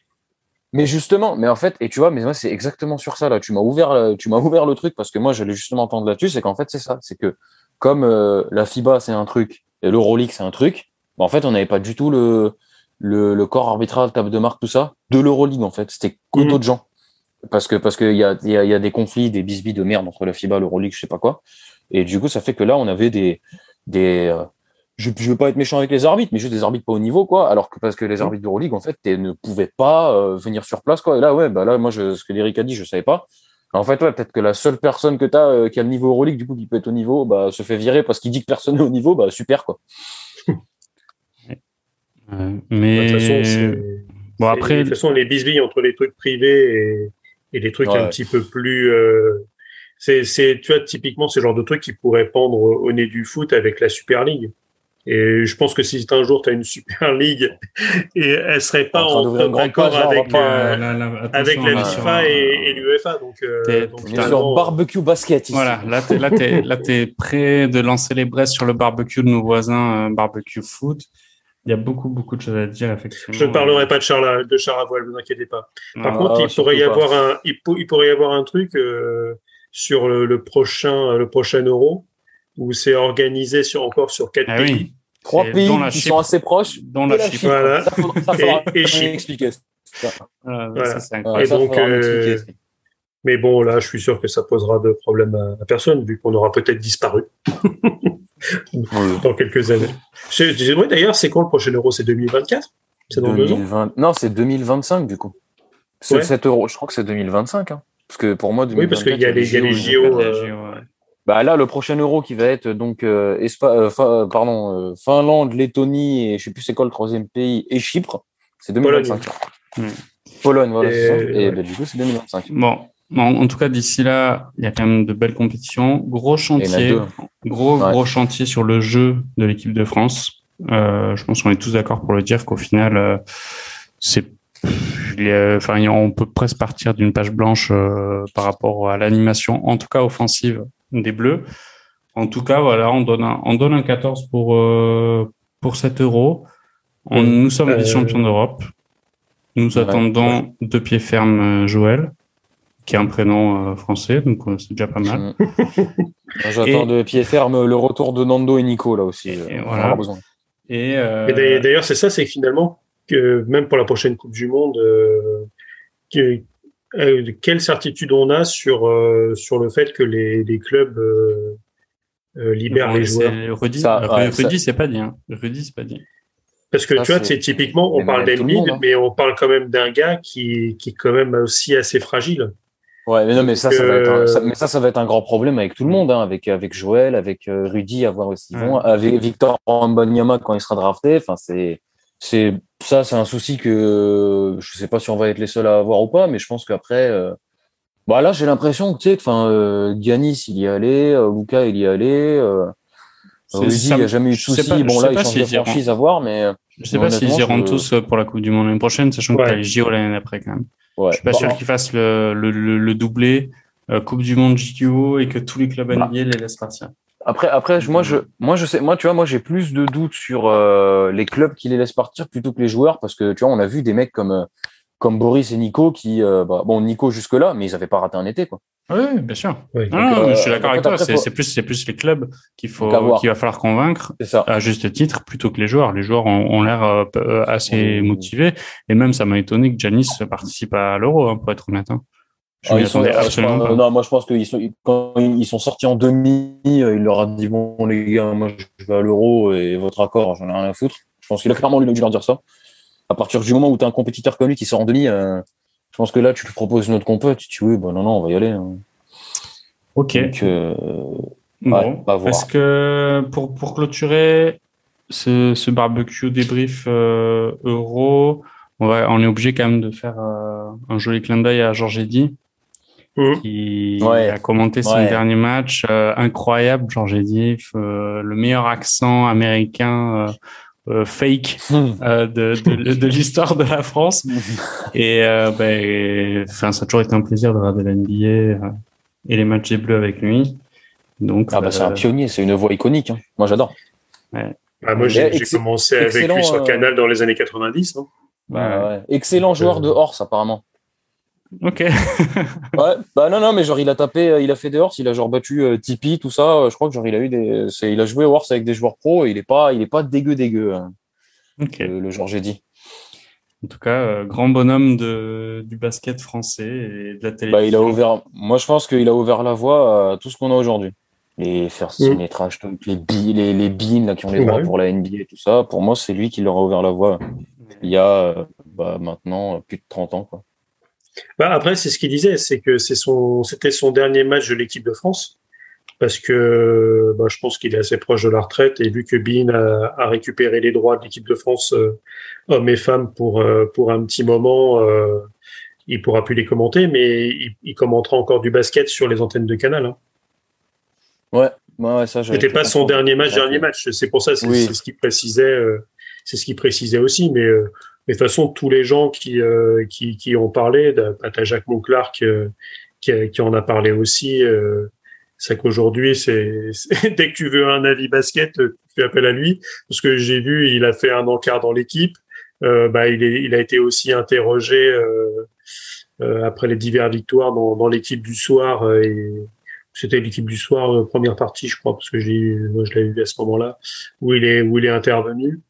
Speaker 5: Mais justement, mais en fait, et tu vois, mais moi, c'est exactement sur ça, là. Tu m'as ouvert, euh, tu m'as ouvert le truc parce que moi, j'allais justement entendre là-dessus, c'est qu'en fait, c'est ça. C'est que, comme euh, la FIBA, c'est un truc, et l'Euroleague, c'est un truc, bah, en fait, on n'avait pas du tout le, le, le corps arbitral, table de marque, tout ça, de l'Euroleague, en fait. C'était que
Speaker 4: Mhm.
Speaker 5: d'autres gens. Parce que, parce qu'il y a, il y, a, il y a des conflits, des bisbis de merde entre la FIBA, l'Euroleague, je sais pas quoi. Et du coup, ça fait que là, on avait des, des euh, je, je veux pas être méchant avec les arbitres, mais juste des arbitres pas au niveau, quoi. Alors que parce que les arbitres d'Euroleague, en fait, ne pouvaient pas euh, venir sur place, quoi. Et là, ouais, bah là, moi, je, ce que Eric a dit, je savais pas. En fait, ouais, peut-être que la seule personne que tu as qui a le niveau Euroleague, du coup, qui peut être au niveau, bah, se fait virer parce qu'il dit que personne n'est au niveau, bah, super, quoi.
Speaker 1: Euh,
Speaker 4: De
Speaker 1: mais
Speaker 4: toute façon, c'est-
Speaker 1: bon après,
Speaker 4: de toute façon, les bisbilles entre les trucs privés et, et les trucs
Speaker 5: Ouais.
Speaker 4: un petit peu plus. euh, c'est, c'est, tu vois, typiquement, c'est le genre de truc qui pourrait pendre au nez du foot avec la Super League. Et je pense que si un jour tu as une Super League et elle serait pas
Speaker 5: En
Speaker 4: en accord avec, euh,
Speaker 1: là, là,
Speaker 4: avec la FIFA et, et l'UEFA. Donc, euh,
Speaker 1: T'es-
Speaker 4: donc
Speaker 5: sur barbecue basket ici.
Speaker 1: Voilà, là, t'es, là, t'es, là, t'es prêt de lancer les braises sur le barbecue de nos voisins, euh, barbecue foot. Il y a beaucoup, beaucoup de choses à dire, effectivement.
Speaker 4: je ne parlerai pas de Charles, de Charles à voile, ne vous inquiétez pas. Par
Speaker 1: Ah,
Speaker 4: contre,
Speaker 5: ah,
Speaker 4: il pourrait y
Speaker 5: pas.
Speaker 4: avoir un, il pourrait y avoir un truc euh, sur le, le prochain, le prochain Euro où c'est organisé sur encore sur quatre
Speaker 1: Ah
Speaker 4: pays.
Speaker 1: oui,
Speaker 5: Trois pays qui
Speaker 1: Chypre.
Speaker 5: sont assez proches.
Speaker 1: dont
Speaker 5: et
Speaker 1: la
Speaker 5: la
Speaker 1: Chypre.
Speaker 5: Chypre.
Speaker 4: Voilà.
Speaker 5: Ça, faudra- ça, faudra
Speaker 4: Et- et Chypre.
Speaker 5: expliquer.
Speaker 1: Voilà,
Speaker 4: Voilà.
Speaker 1: ça, incroyable.
Speaker 5: ça,
Speaker 4: donc, euh. Mais bon, là, je suis sûr que ça posera de problème à, à personne, vu qu'on aura peut-être disparu dans quelques années. Ouais, d'ailleurs, c'est quand le prochain euro? C'est 2024 C'est dans deux ans?
Speaker 5: 2020 Non, c'est 2025 du coup. C'est
Speaker 4: Ouais.
Speaker 5: 7 euros. Je crois que c'est 2025. hein. Parce que pour moi, 2024,
Speaker 4: Oui, parce qu'il y a les- il y a les
Speaker 5: JO,
Speaker 4: euh.
Speaker 5: Bah là, le prochain euro qui va être donc euh, Espa- euh, fin- euh, pardon, euh, Finlande, Lettonie et je sais plus c'est quoi le troisième pays et Chypre, c'est 2025.
Speaker 1: Pologne.
Speaker 5: Pologne, voilà,
Speaker 4: Et-
Speaker 5: c'est ça. Et
Speaker 4: ouais.
Speaker 5: bah, du coup, c'est 2025.
Speaker 1: Bon, en, en tout cas, d'ici là, il y a quand même de belles compétitions. Gros chantier, gros,
Speaker 5: Ouais.
Speaker 1: gros chantier sur le jeu de l'équipe de France. Euh, je pense qu'on est tous d'accord pour le dire qu'au final, euh, c'est, enfin, on peut presque partir d'une page blanche euh, par rapport à l'animation, en tout cas offensive des Bleus. En tout cas, voilà, on donne un, on donne un 14 pour euh, pour 7 euros. On, nous sommes
Speaker 4: Euh,
Speaker 1: vice-champions d'Europe. Nous
Speaker 5: Ouais,
Speaker 1: attendons de pied ferme euh, Joël, qui est un prénom euh, français, donc euh, c'est déjà pas mal.
Speaker 5: Mm. J'attends
Speaker 1: Et-
Speaker 5: de pied ferme le retour de Nando et Nico là aussi.
Speaker 1: Et
Speaker 5: on
Speaker 1: voilà.
Speaker 5: en aura besoin.
Speaker 1: Et,
Speaker 4: Et d'ailleurs- c'est ça, c'est finalement, que même pour la prochaine Coupe du Monde, euh, que- euh, quelle certitude on a sur, euh, sur le fait que les, les clubs euh, libèrent
Speaker 1: bon,
Speaker 4: les joueurs?
Speaker 1: Rudy,
Speaker 5: ouais,
Speaker 1: Rudy, c'est pas dit. Hein. Rudy, c'est pas dit.
Speaker 4: Parce que
Speaker 5: Ça,
Speaker 4: tu vois,
Speaker 5: c'est-
Speaker 4: typiquement, on
Speaker 5: Mais
Speaker 4: parle d'Embiid,
Speaker 5: hein.
Speaker 4: mais on parle quand même d'un gars qui, qui est quand même aussi assez fragile.
Speaker 5: Ouais, mais non, mais ça, ça va être un, ça, mais ça, ça va être un grand problème avec tout le monde, hein, avec avec Joël, avec Rudy, à voir vont,
Speaker 1: Ouais.
Speaker 5: avec Victor Wembanyama quand il sera drafté. Enfin, c'est c'est ça, c'est un souci que je sais pas si on va être les seuls à avoir ou pas, mais je pense qu'après, euh, bah là, j'ai l'impression que tu sais, que, enfin, euh, Giannis, il y est allé, euh, Luca, il y est allé. Euh, Rudy,
Speaker 1: ça
Speaker 5: il n'y a jamais eu de souci. bon,
Speaker 1: sais
Speaker 5: là, il
Speaker 1: pas
Speaker 5: change de
Speaker 1: iront.
Speaker 5: franchise à voir, mais euh,
Speaker 1: Je sais pas s'ils
Speaker 5: Honnêtement,
Speaker 1: iront
Speaker 5: je-
Speaker 1: tous pour la Coupe du Monde l'année prochaine, sachant qu'il y a
Speaker 4: Ouais.
Speaker 1: les JO l'année d'après quand même.
Speaker 5: ouais.
Speaker 1: Je suis pas
Speaker 5: Bah,
Speaker 1: sûr qu'ils fassent le, le, le, le doublé euh, Coupe du Monde JO et que tous les clubs
Speaker 5: Bah.
Speaker 1: NBA les laissent partir.
Speaker 5: Après, après, je- moi, je, moi, je sais, moi, tu vois, moi, j'ai plus de doutes sur euh, les clubs qui les laissent partir plutôt que les joueurs, parce que tu vois, on a vu des mecs comme euh, comme Boris et Nico qui, euh, bah, bon, Nico jusque là, mais ils avaient pas raté un été, quoi.
Speaker 1: Oui, bien sûr.
Speaker 4: Oui.
Speaker 1: Non,
Speaker 5: euh,
Speaker 1: je suis d'accord avec toi. C'est
Speaker 5: faut-
Speaker 1: plus, c'est plus les clubs qu'il faut, qu'il va falloir convaincre
Speaker 5: C'est ça.
Speaker 1: à juste titre plutôt que les joueurs. Les joueurs ont, ont l'air euh, euh, assez
Speaker 5: Oui.
Speaker 1: motivés et même ça m'a étonné que Janis participe à l'Euro, hein, pour être honnête. hein. Je
Speaker 5: Ah,
Speaker 1: m'y
Speaker 5: ils sont,
Speaker 1: attendais
Speaker 5: euh, je
Speaker 1: absolument
Speaker 5: pense-
Speaker 1: pas.
Speaker 5: non, moi, je pense qu'ils sont, quand ils sont sortis en demi, euh, il leur a dit bon, les gars, moi, je vais à l'euro et votre accord, j'en ai rien à foutre. Je pense qu'il a clairement dû leur dire ça. À partir du moment où tu as un compétiteur comme lui qui sort en demi, euh, je pense que là, tu lui proposes une autre compète, tu dis oui, bah non, non, on va y aller. hein.
Speaker 1: Ok.
Speaker 5: Donc, euh,
Speaker 1: Bon,
Speaker 5: Ouais, voir.
Speaker 1: est-ce que pour, pour clôturer ce, ce barbecue débrief euh, euro, on, va, on est obligé quand même de faire euh, un joli clin d'œil à Georges Eddy
Speaker 4: Mhm.
Speaker 1: qui
Speaker 5: Ouais.
Speaker 1: a commenté son
Speaker 5: Ouais.
Speaker 1: dernier match. euh, incroyable, Georges Eddy, euh, le meilleur accent américain euh, euh, fake euh, de, de, de l'histoire de la France. Et euh, ben, enfin, ça a toujours été un plaisir de regarder la NBA euh, et les matchs des Bleus avec lui. Donc,
Speaker 5: Ah bah c'est un pionnier, c'est une voix iconique. hein. Moi j'adore.
Speaker 4: Ah, moi, j'ai j'ai commencé avec
Speaker 5: excellent,
Speaker 4: lui sur
Speaker 5: euh,
Speaker 4: Canal dans les années 90. hein.
Speaker 5: Bah, ouais. Excellent joueur de horse apparemment.
Speaker 1: Ok.
Speaker 5: Ouais, bah non non mais genre il a tapé, euh, il a fait des horse, il a genre battu euh, Tipeee tout ça. euh, Je crois que genre il a eu des, il a joué horse avec des joueurs pro et il est pas, il est pas dégueu dégueu hein,
Speaker 1: ok.
Speaker 5: le, le Georges Eddy.
Speaker 1: En tout cas, euh, grand bonhomme de, du basket français et de la télévision.
Speaker 5: Bah il a ouvert, moi je pense qu'il a ouvert la voie à tout ce qu'on a aujourd'hui. et faire signer les trash talk, les, bi- les, les beans là, qui ont les droits
Speaker 4: Ouais.
Speaker 5: pour la NBA et tout ça. Pour moi, c'est lui qui leur a ouvert la voie il y a bah, maintenant plus de 30 ans. Quoi.
Speaker 4: Bah, après, c'est ce qu'il disait, c'est que c'est son, c'était son dernier match de l'équipe de France. Parce que bah, je pense qu'il est assez proche de la retraite et vu que Bean a, a récupéré les droits de l'équipe de France, euh, hommes et femmes, pour, euh, pour un petit moment, euh, il pourra plus les commenter, mais il, il commentera encore du basket sur les antennes de Canal. Hein.
Speaker 5: Ouais, ouais, ouais, ça,
Speaker 4: C'était pas son dernier match, dernier match. C'est pour ça, c'est
Speaker 5: Oui.
Speaker 4: ce qu'il précisait. euh, c'est ce qu'il précisait aussi. Mais, euh, mais de toute façon, tous les gens qui qui, qui, qui ont parlé, bah, t'as Jacques Monclarc euh, qui, qui en a parlé aussi. Euh, c'est qu'aujourd'hui, c'est dès que tu veux un avis basket, euh, tu fais appel à lui. Parce que j'ai vu, il a fait un encart dans l'équipe. Euh, bah, il, est, il a été aussi interrogé euh, euh, après les diverses victoires dans, dans l'équipe du soir. euh, et c'était l'équipe du soir, euh, première partie, je crois, parce que j'ai, moi, je l'ai vu à ce moment-là, où il est, où il est intervenu.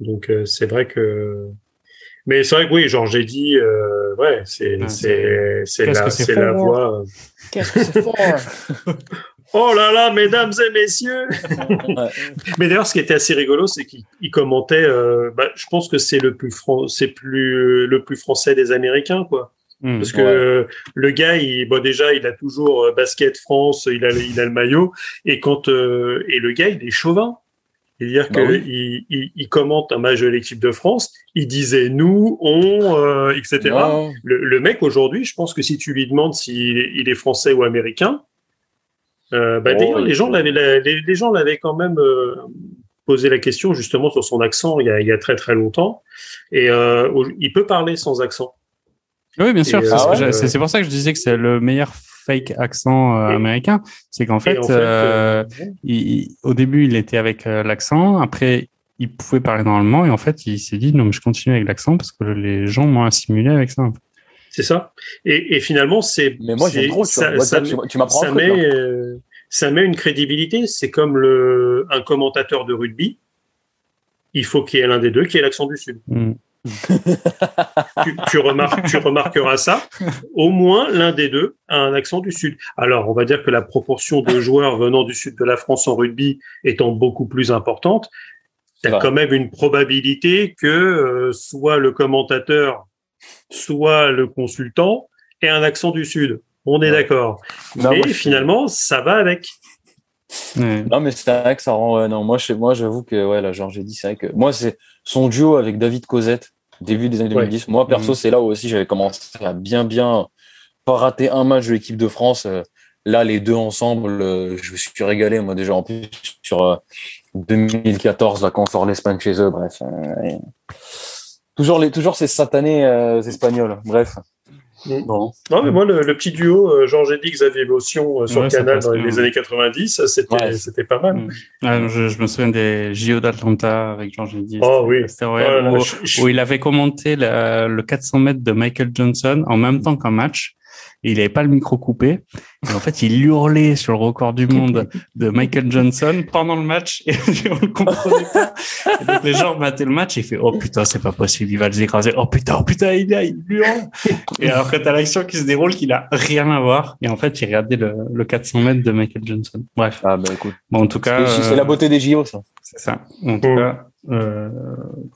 Speaker 4: Donc, euh, c'est vrai que, mais c'est vrai que oui, genre, j'ai dit, euh, ouais, c'est,
Speaker 1: Ah,
Speaker 4: c'est, la,
Speaker 1: c'est
Speaker 4: voix. euh.
Speaker 5: Qu'est-ce que c'est fort
Speaker 4: Oh là là, mesdames et messieurs! Mais d'ailleurs, ce qui était assez rigolo, c'est qu'il il commentait. euh, bah, je pense que c'est le plus fran- c'est plus le plus français des Américains, quoi.
Speaker 1: Hmm.
Speaker 4: Parce que
Speaker 5: Ouais.
Speaker 4: euh, le gars, il, bon déjà, il a toujours euh, basket France, il a, il a le maillot, et quand euh, et le gars, il est chauvin. C'est-à-dire
Speaker 5: Bah
Speaker 4: que
Speaker 5: oui.
Speaker 4: il, il, il commente un match de l'équipe de France, il disait nous, on, euh, etc. Le, le mec aujourd'hui, je pense que si tu lui demandes s'il est- il est français ou américain, euh, bah,
Speaker 5: Oh,
Speaker 4: d'ailleurs, les gens l'avaient, la- les, les gens l'avaient quand même euh, posé la question justement sur son accent il y a, il y a très très longtemps, et euh, il peut parler sans accent.
Speaker 1: Oui, bien sûr.
Speaker 4: Et,
Speaker 1: c'est ce que
Speaker 5: ouais,
Speaker 1: j'ai- c'est c'est pour ça que je disais que c'est le meilleur fake accent euh, américain. C'est qu'en fait,
Speaker 4: Et en fait,
Speaker 1: euh,
Speaker 4: euh,
Speaker 1: il- il- au début, il était avec euh, l'accent. Après, il pouvait parler normalement. Et en fait, il s'est dit, non, mais je continue avec l'accent parce que les gens m'ont assimilé avec ça.
Speaker 4: C'est ça. Et, et finalement, c'est.
Speaker 5: Mais moi,
Speaker 4: c'est-
Speaker 5: j'aime trop. Tu,
Speaker 4: ça,
Speaker 5: vois.
Speaker 4: ça
Speaker 5: tu, m'apprends
Speaker 4: ça
Speaker 5: un truc,
Speaker 4: met, euh, ça met une crédibilité. C'est comme le, un commentateur de rugby. Il faut qu'il y ait l'un des deux qui ait l'accent du Sud.
Speaker 1: Hmm.
Speaker 4: Tu, tu, remarques, tu remarqueras ça. Au moins, l'un des deux a un accent du Sud. Alors, on va dire que la proportion de joueurs venant du Sud de la France en rugby étant beaucoup plus importante, tu as quand même une probabilité que euh, soit le commentateur, soit le consultant ait un accent du Sud. On est
Speaker 5: Ouais.
Speaker 4: d'accord. Mais
Speaker 5: moi,
Speaker 4: finalement, ça va avec.
Speaker 1: Ouais.
Speaker 5: Non, mais c'est vrai que ça rend. ouais, non, moi, je- moi, j'avoue que ouais, là, genre, j'ai dit, c'est vrai que moi, c'est son duo avec David Cosette, début des années
Speaker 4: Ouais.
Speaker 5: 2010. Moi, perso,
Speaker 1: Mhm.
Speaker 5: c'est là où aussi j'avais commencé à bien, bien pas rater un match de l'équipe de France. Euh, Là, les deux ensemble, euh, je me suis régalé, moi, déjà, en plus, sur euh, 2014, là, quand on sort l'Espagne chez eux. Bref. euh, toujours, les, toujours ces satanés euh, espagnols. Bref. Bon.
Speaker 4: Non, mais moi, le, le petit duo, euh, Georges Eddy, Xavier Motion euh, sur
Speaker 1: Ouais,
Speaker 4: Canal dans les années 90, c'était
Speaker 5: Ouais.
Speaker 4: c'était pas mal.
Speaker 1: Hmm. Ah, je, je me souviens des JO d'Atlanta avec.
Speaker 4: Oh oui. Là là,
Speaker 1: où,
Speaker 4: je- je-
Speaker 1: où il avait commenté la- le 400 mètres de Michael Johnson en même temps qu'un match. Et il n'avait pas le micro coupé. Et en fait, il hurlait sur le record du monde de Michael Johnson pendant le match. Et on le comprenait pas. Et donc, les gens battaient le match et il fait, oh putain, c'est pas possible, il va les écraser. Oh putain, oh putain, il a, il hurle. Et alors que t'as l'action qui se déroule, qu'il a rien à voir. Et en fait, il regardait le, le 400 mètres de Michael Johnson. Bref.
Speaker 5: Ah, bah écoute.
Speaker 1: Bon, en tout cas.
Speaker 5: C'est
Speaker 1: euh,
Speaker 5: la beauté des JO, ça.
Speaker 1: c'est ça. En tout
Speaker 4: Mm.
Speaker 1: cas, euh,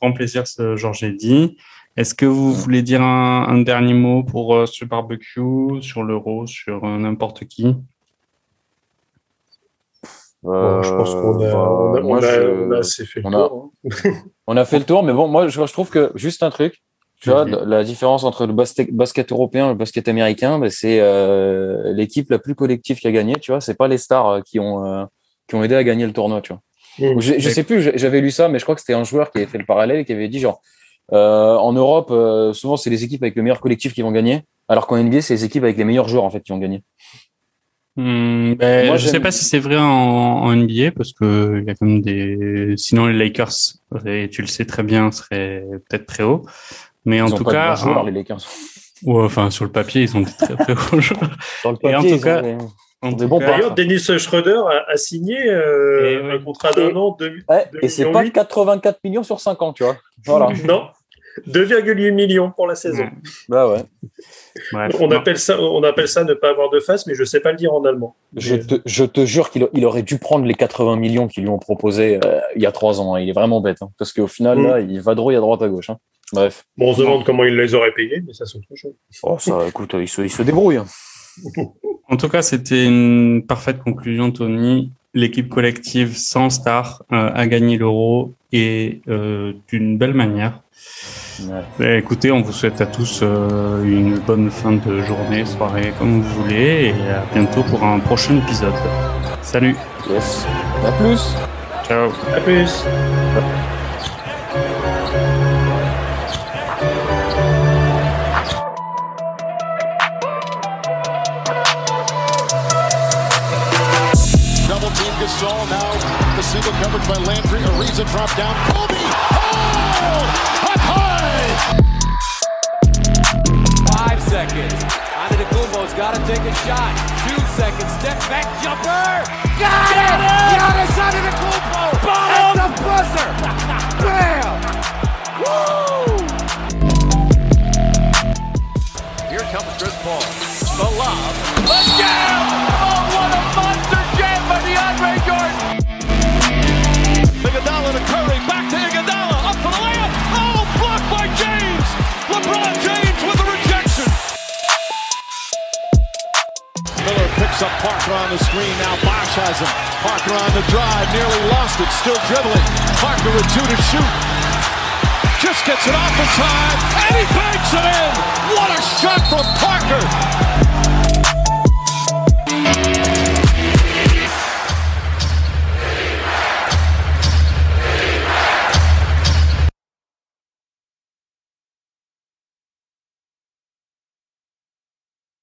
Speaker 1: grand plaisir, ce Georges dit. Est-ce que vous voulez dire un, un dernier mot pour euh, ce barbecue, sur l'euro, sur euh, n'importe qui?
Speaker 4: Bon, je pense qu'on a,
Speaker 5: Euh,
Speaker 4: on a,
Speaker 5: moi,
Speaker 4: on a-
Speaker 5: je-
Speaker 4: on a assez fait le
Speaker 5: on a-
Speaker 4: tour. hein.
Speaker 5: On a fait le tour, mais bon, moi, je, je trouve que juste un truc, tu vois,
Speaker 1: Mhm.
Speaker 5: la différence entre le basket, basket européen et le basket américain, ben, c'est euh, l'équipe la plus collective qui a gagné, tu vois. C'est pas les stars euh, qui ont euh, qui ont aidé à gagner le tournoi, tu vois.
Speaker 4: Mm.
Speaker 5: Je, je sais plus, j'avais lu ça, mais je crois que c'était un joueur qui avait fait le parallèle et qui avait dit genre, euh, en Europe, euh, souvent c'est les équipes avec le meilleur collectif qui vont gagner, alors qu'en NBA, c'est les équipes avec les meilleurs joueurs en fait qui vont gagner.
Speaker 1: Hmm, ben,
Speaker 5: Moi,
Speaker 1: Je sais
Speaker 5: j'aime-
Speaker 1: pas si c'est vrai en, en NBA parce que il y a quand même des. Sinon, les Lakers, et tu le sais très bien, seraient peut-être très hauts. Mais en
Speaker 5: Ils ont
Speaker 1: tout cas,
Speaker 5: joueurs,
Speaker 1: en-
Speaker 5: les Lakers.
Speaker 1: ouais, enfin sur le papier, ils ont des très très hauts joueurs.
Speaker 5: Sur le
Speaker 1: Et en
Speaker 5: papier,
Speaker 1: tout
Speaker 5: ont
Speaker 1: cas,
Speaker 4: D'ailleurs, Dennis Schroeder a, a signé euh,
Speaker 1: Et oui.
Speaker 4: un contrat d'un an. De,
Speaker 5: Ouais,
Speaker 4: deux
Speaker 5: et c'est pas
Speaker 4: huit.
Speaker 5: 84 millions sur 5 ans, tu vois. Voilà.
Speaker 4: Non. 2,8 millions pour la saison.
Speaker 1: Ouais.
Speaker 5: Bah ouais.
Speaker 1: Bref.
Speaker 4: On
Speaker 1: Non.
Speaker 4: appelle ça, on appelle ça ne pas avoir de face, mais je sais pas le dire en allemand.
Speaker 5: Je te, je te jure qu'il il aurait dû prendre les 80 millions qu'ils lui ont proposé euh, il y a trois ans. hein. Il est vraiment bête. hein. Parce qu'au final,
Speaker 4: Mm.
Speaker 5: là, il vadrouille à droite à gauche. hein. Bref.
Speaker 4: Bon, on se demande comment il les aurait payés, mais ça c'est autre chose.
Speaker 5: Oh, ça, écoute, il se, il se débrouille.
Speaker 1: En tout cas, c'était une parfaite conclusion, Tony. L'équipe collective sans star euh, a gagné l'euro et euh, d'une belle manière.
Speaker 5: Ouais.
Speaker 1: Bah, écoutez, on vous souhaite à tous euh, une bonne fin de journée, soirée, comme vous voulez, et à bientôt pour un prochain épisode. Salut,
Speaker 5: Yes. À plus.
Speaker 1: ciao.
Speaker 4: À plus.
Speaker 2: Coverage by Landry. Ariza drop down. Kobe. Oh! Up high!
Speaker 3: Five seconds. Antetokounmpo's got to take a shot. Two seconds. Step back jumper. Got it! it! Giannis Antetokounmpo at the buzzer. Bam! Woo! Here comes Chris Paul. The lob. The jam!
Speaker 2: Picks up Parker on the screen. Now Bosch has him. Parker on the drive. Nearly lost it. Still dribbling. Parker with two to shoot. Just gets it off in time. And he banks it in. What a shot from Parker.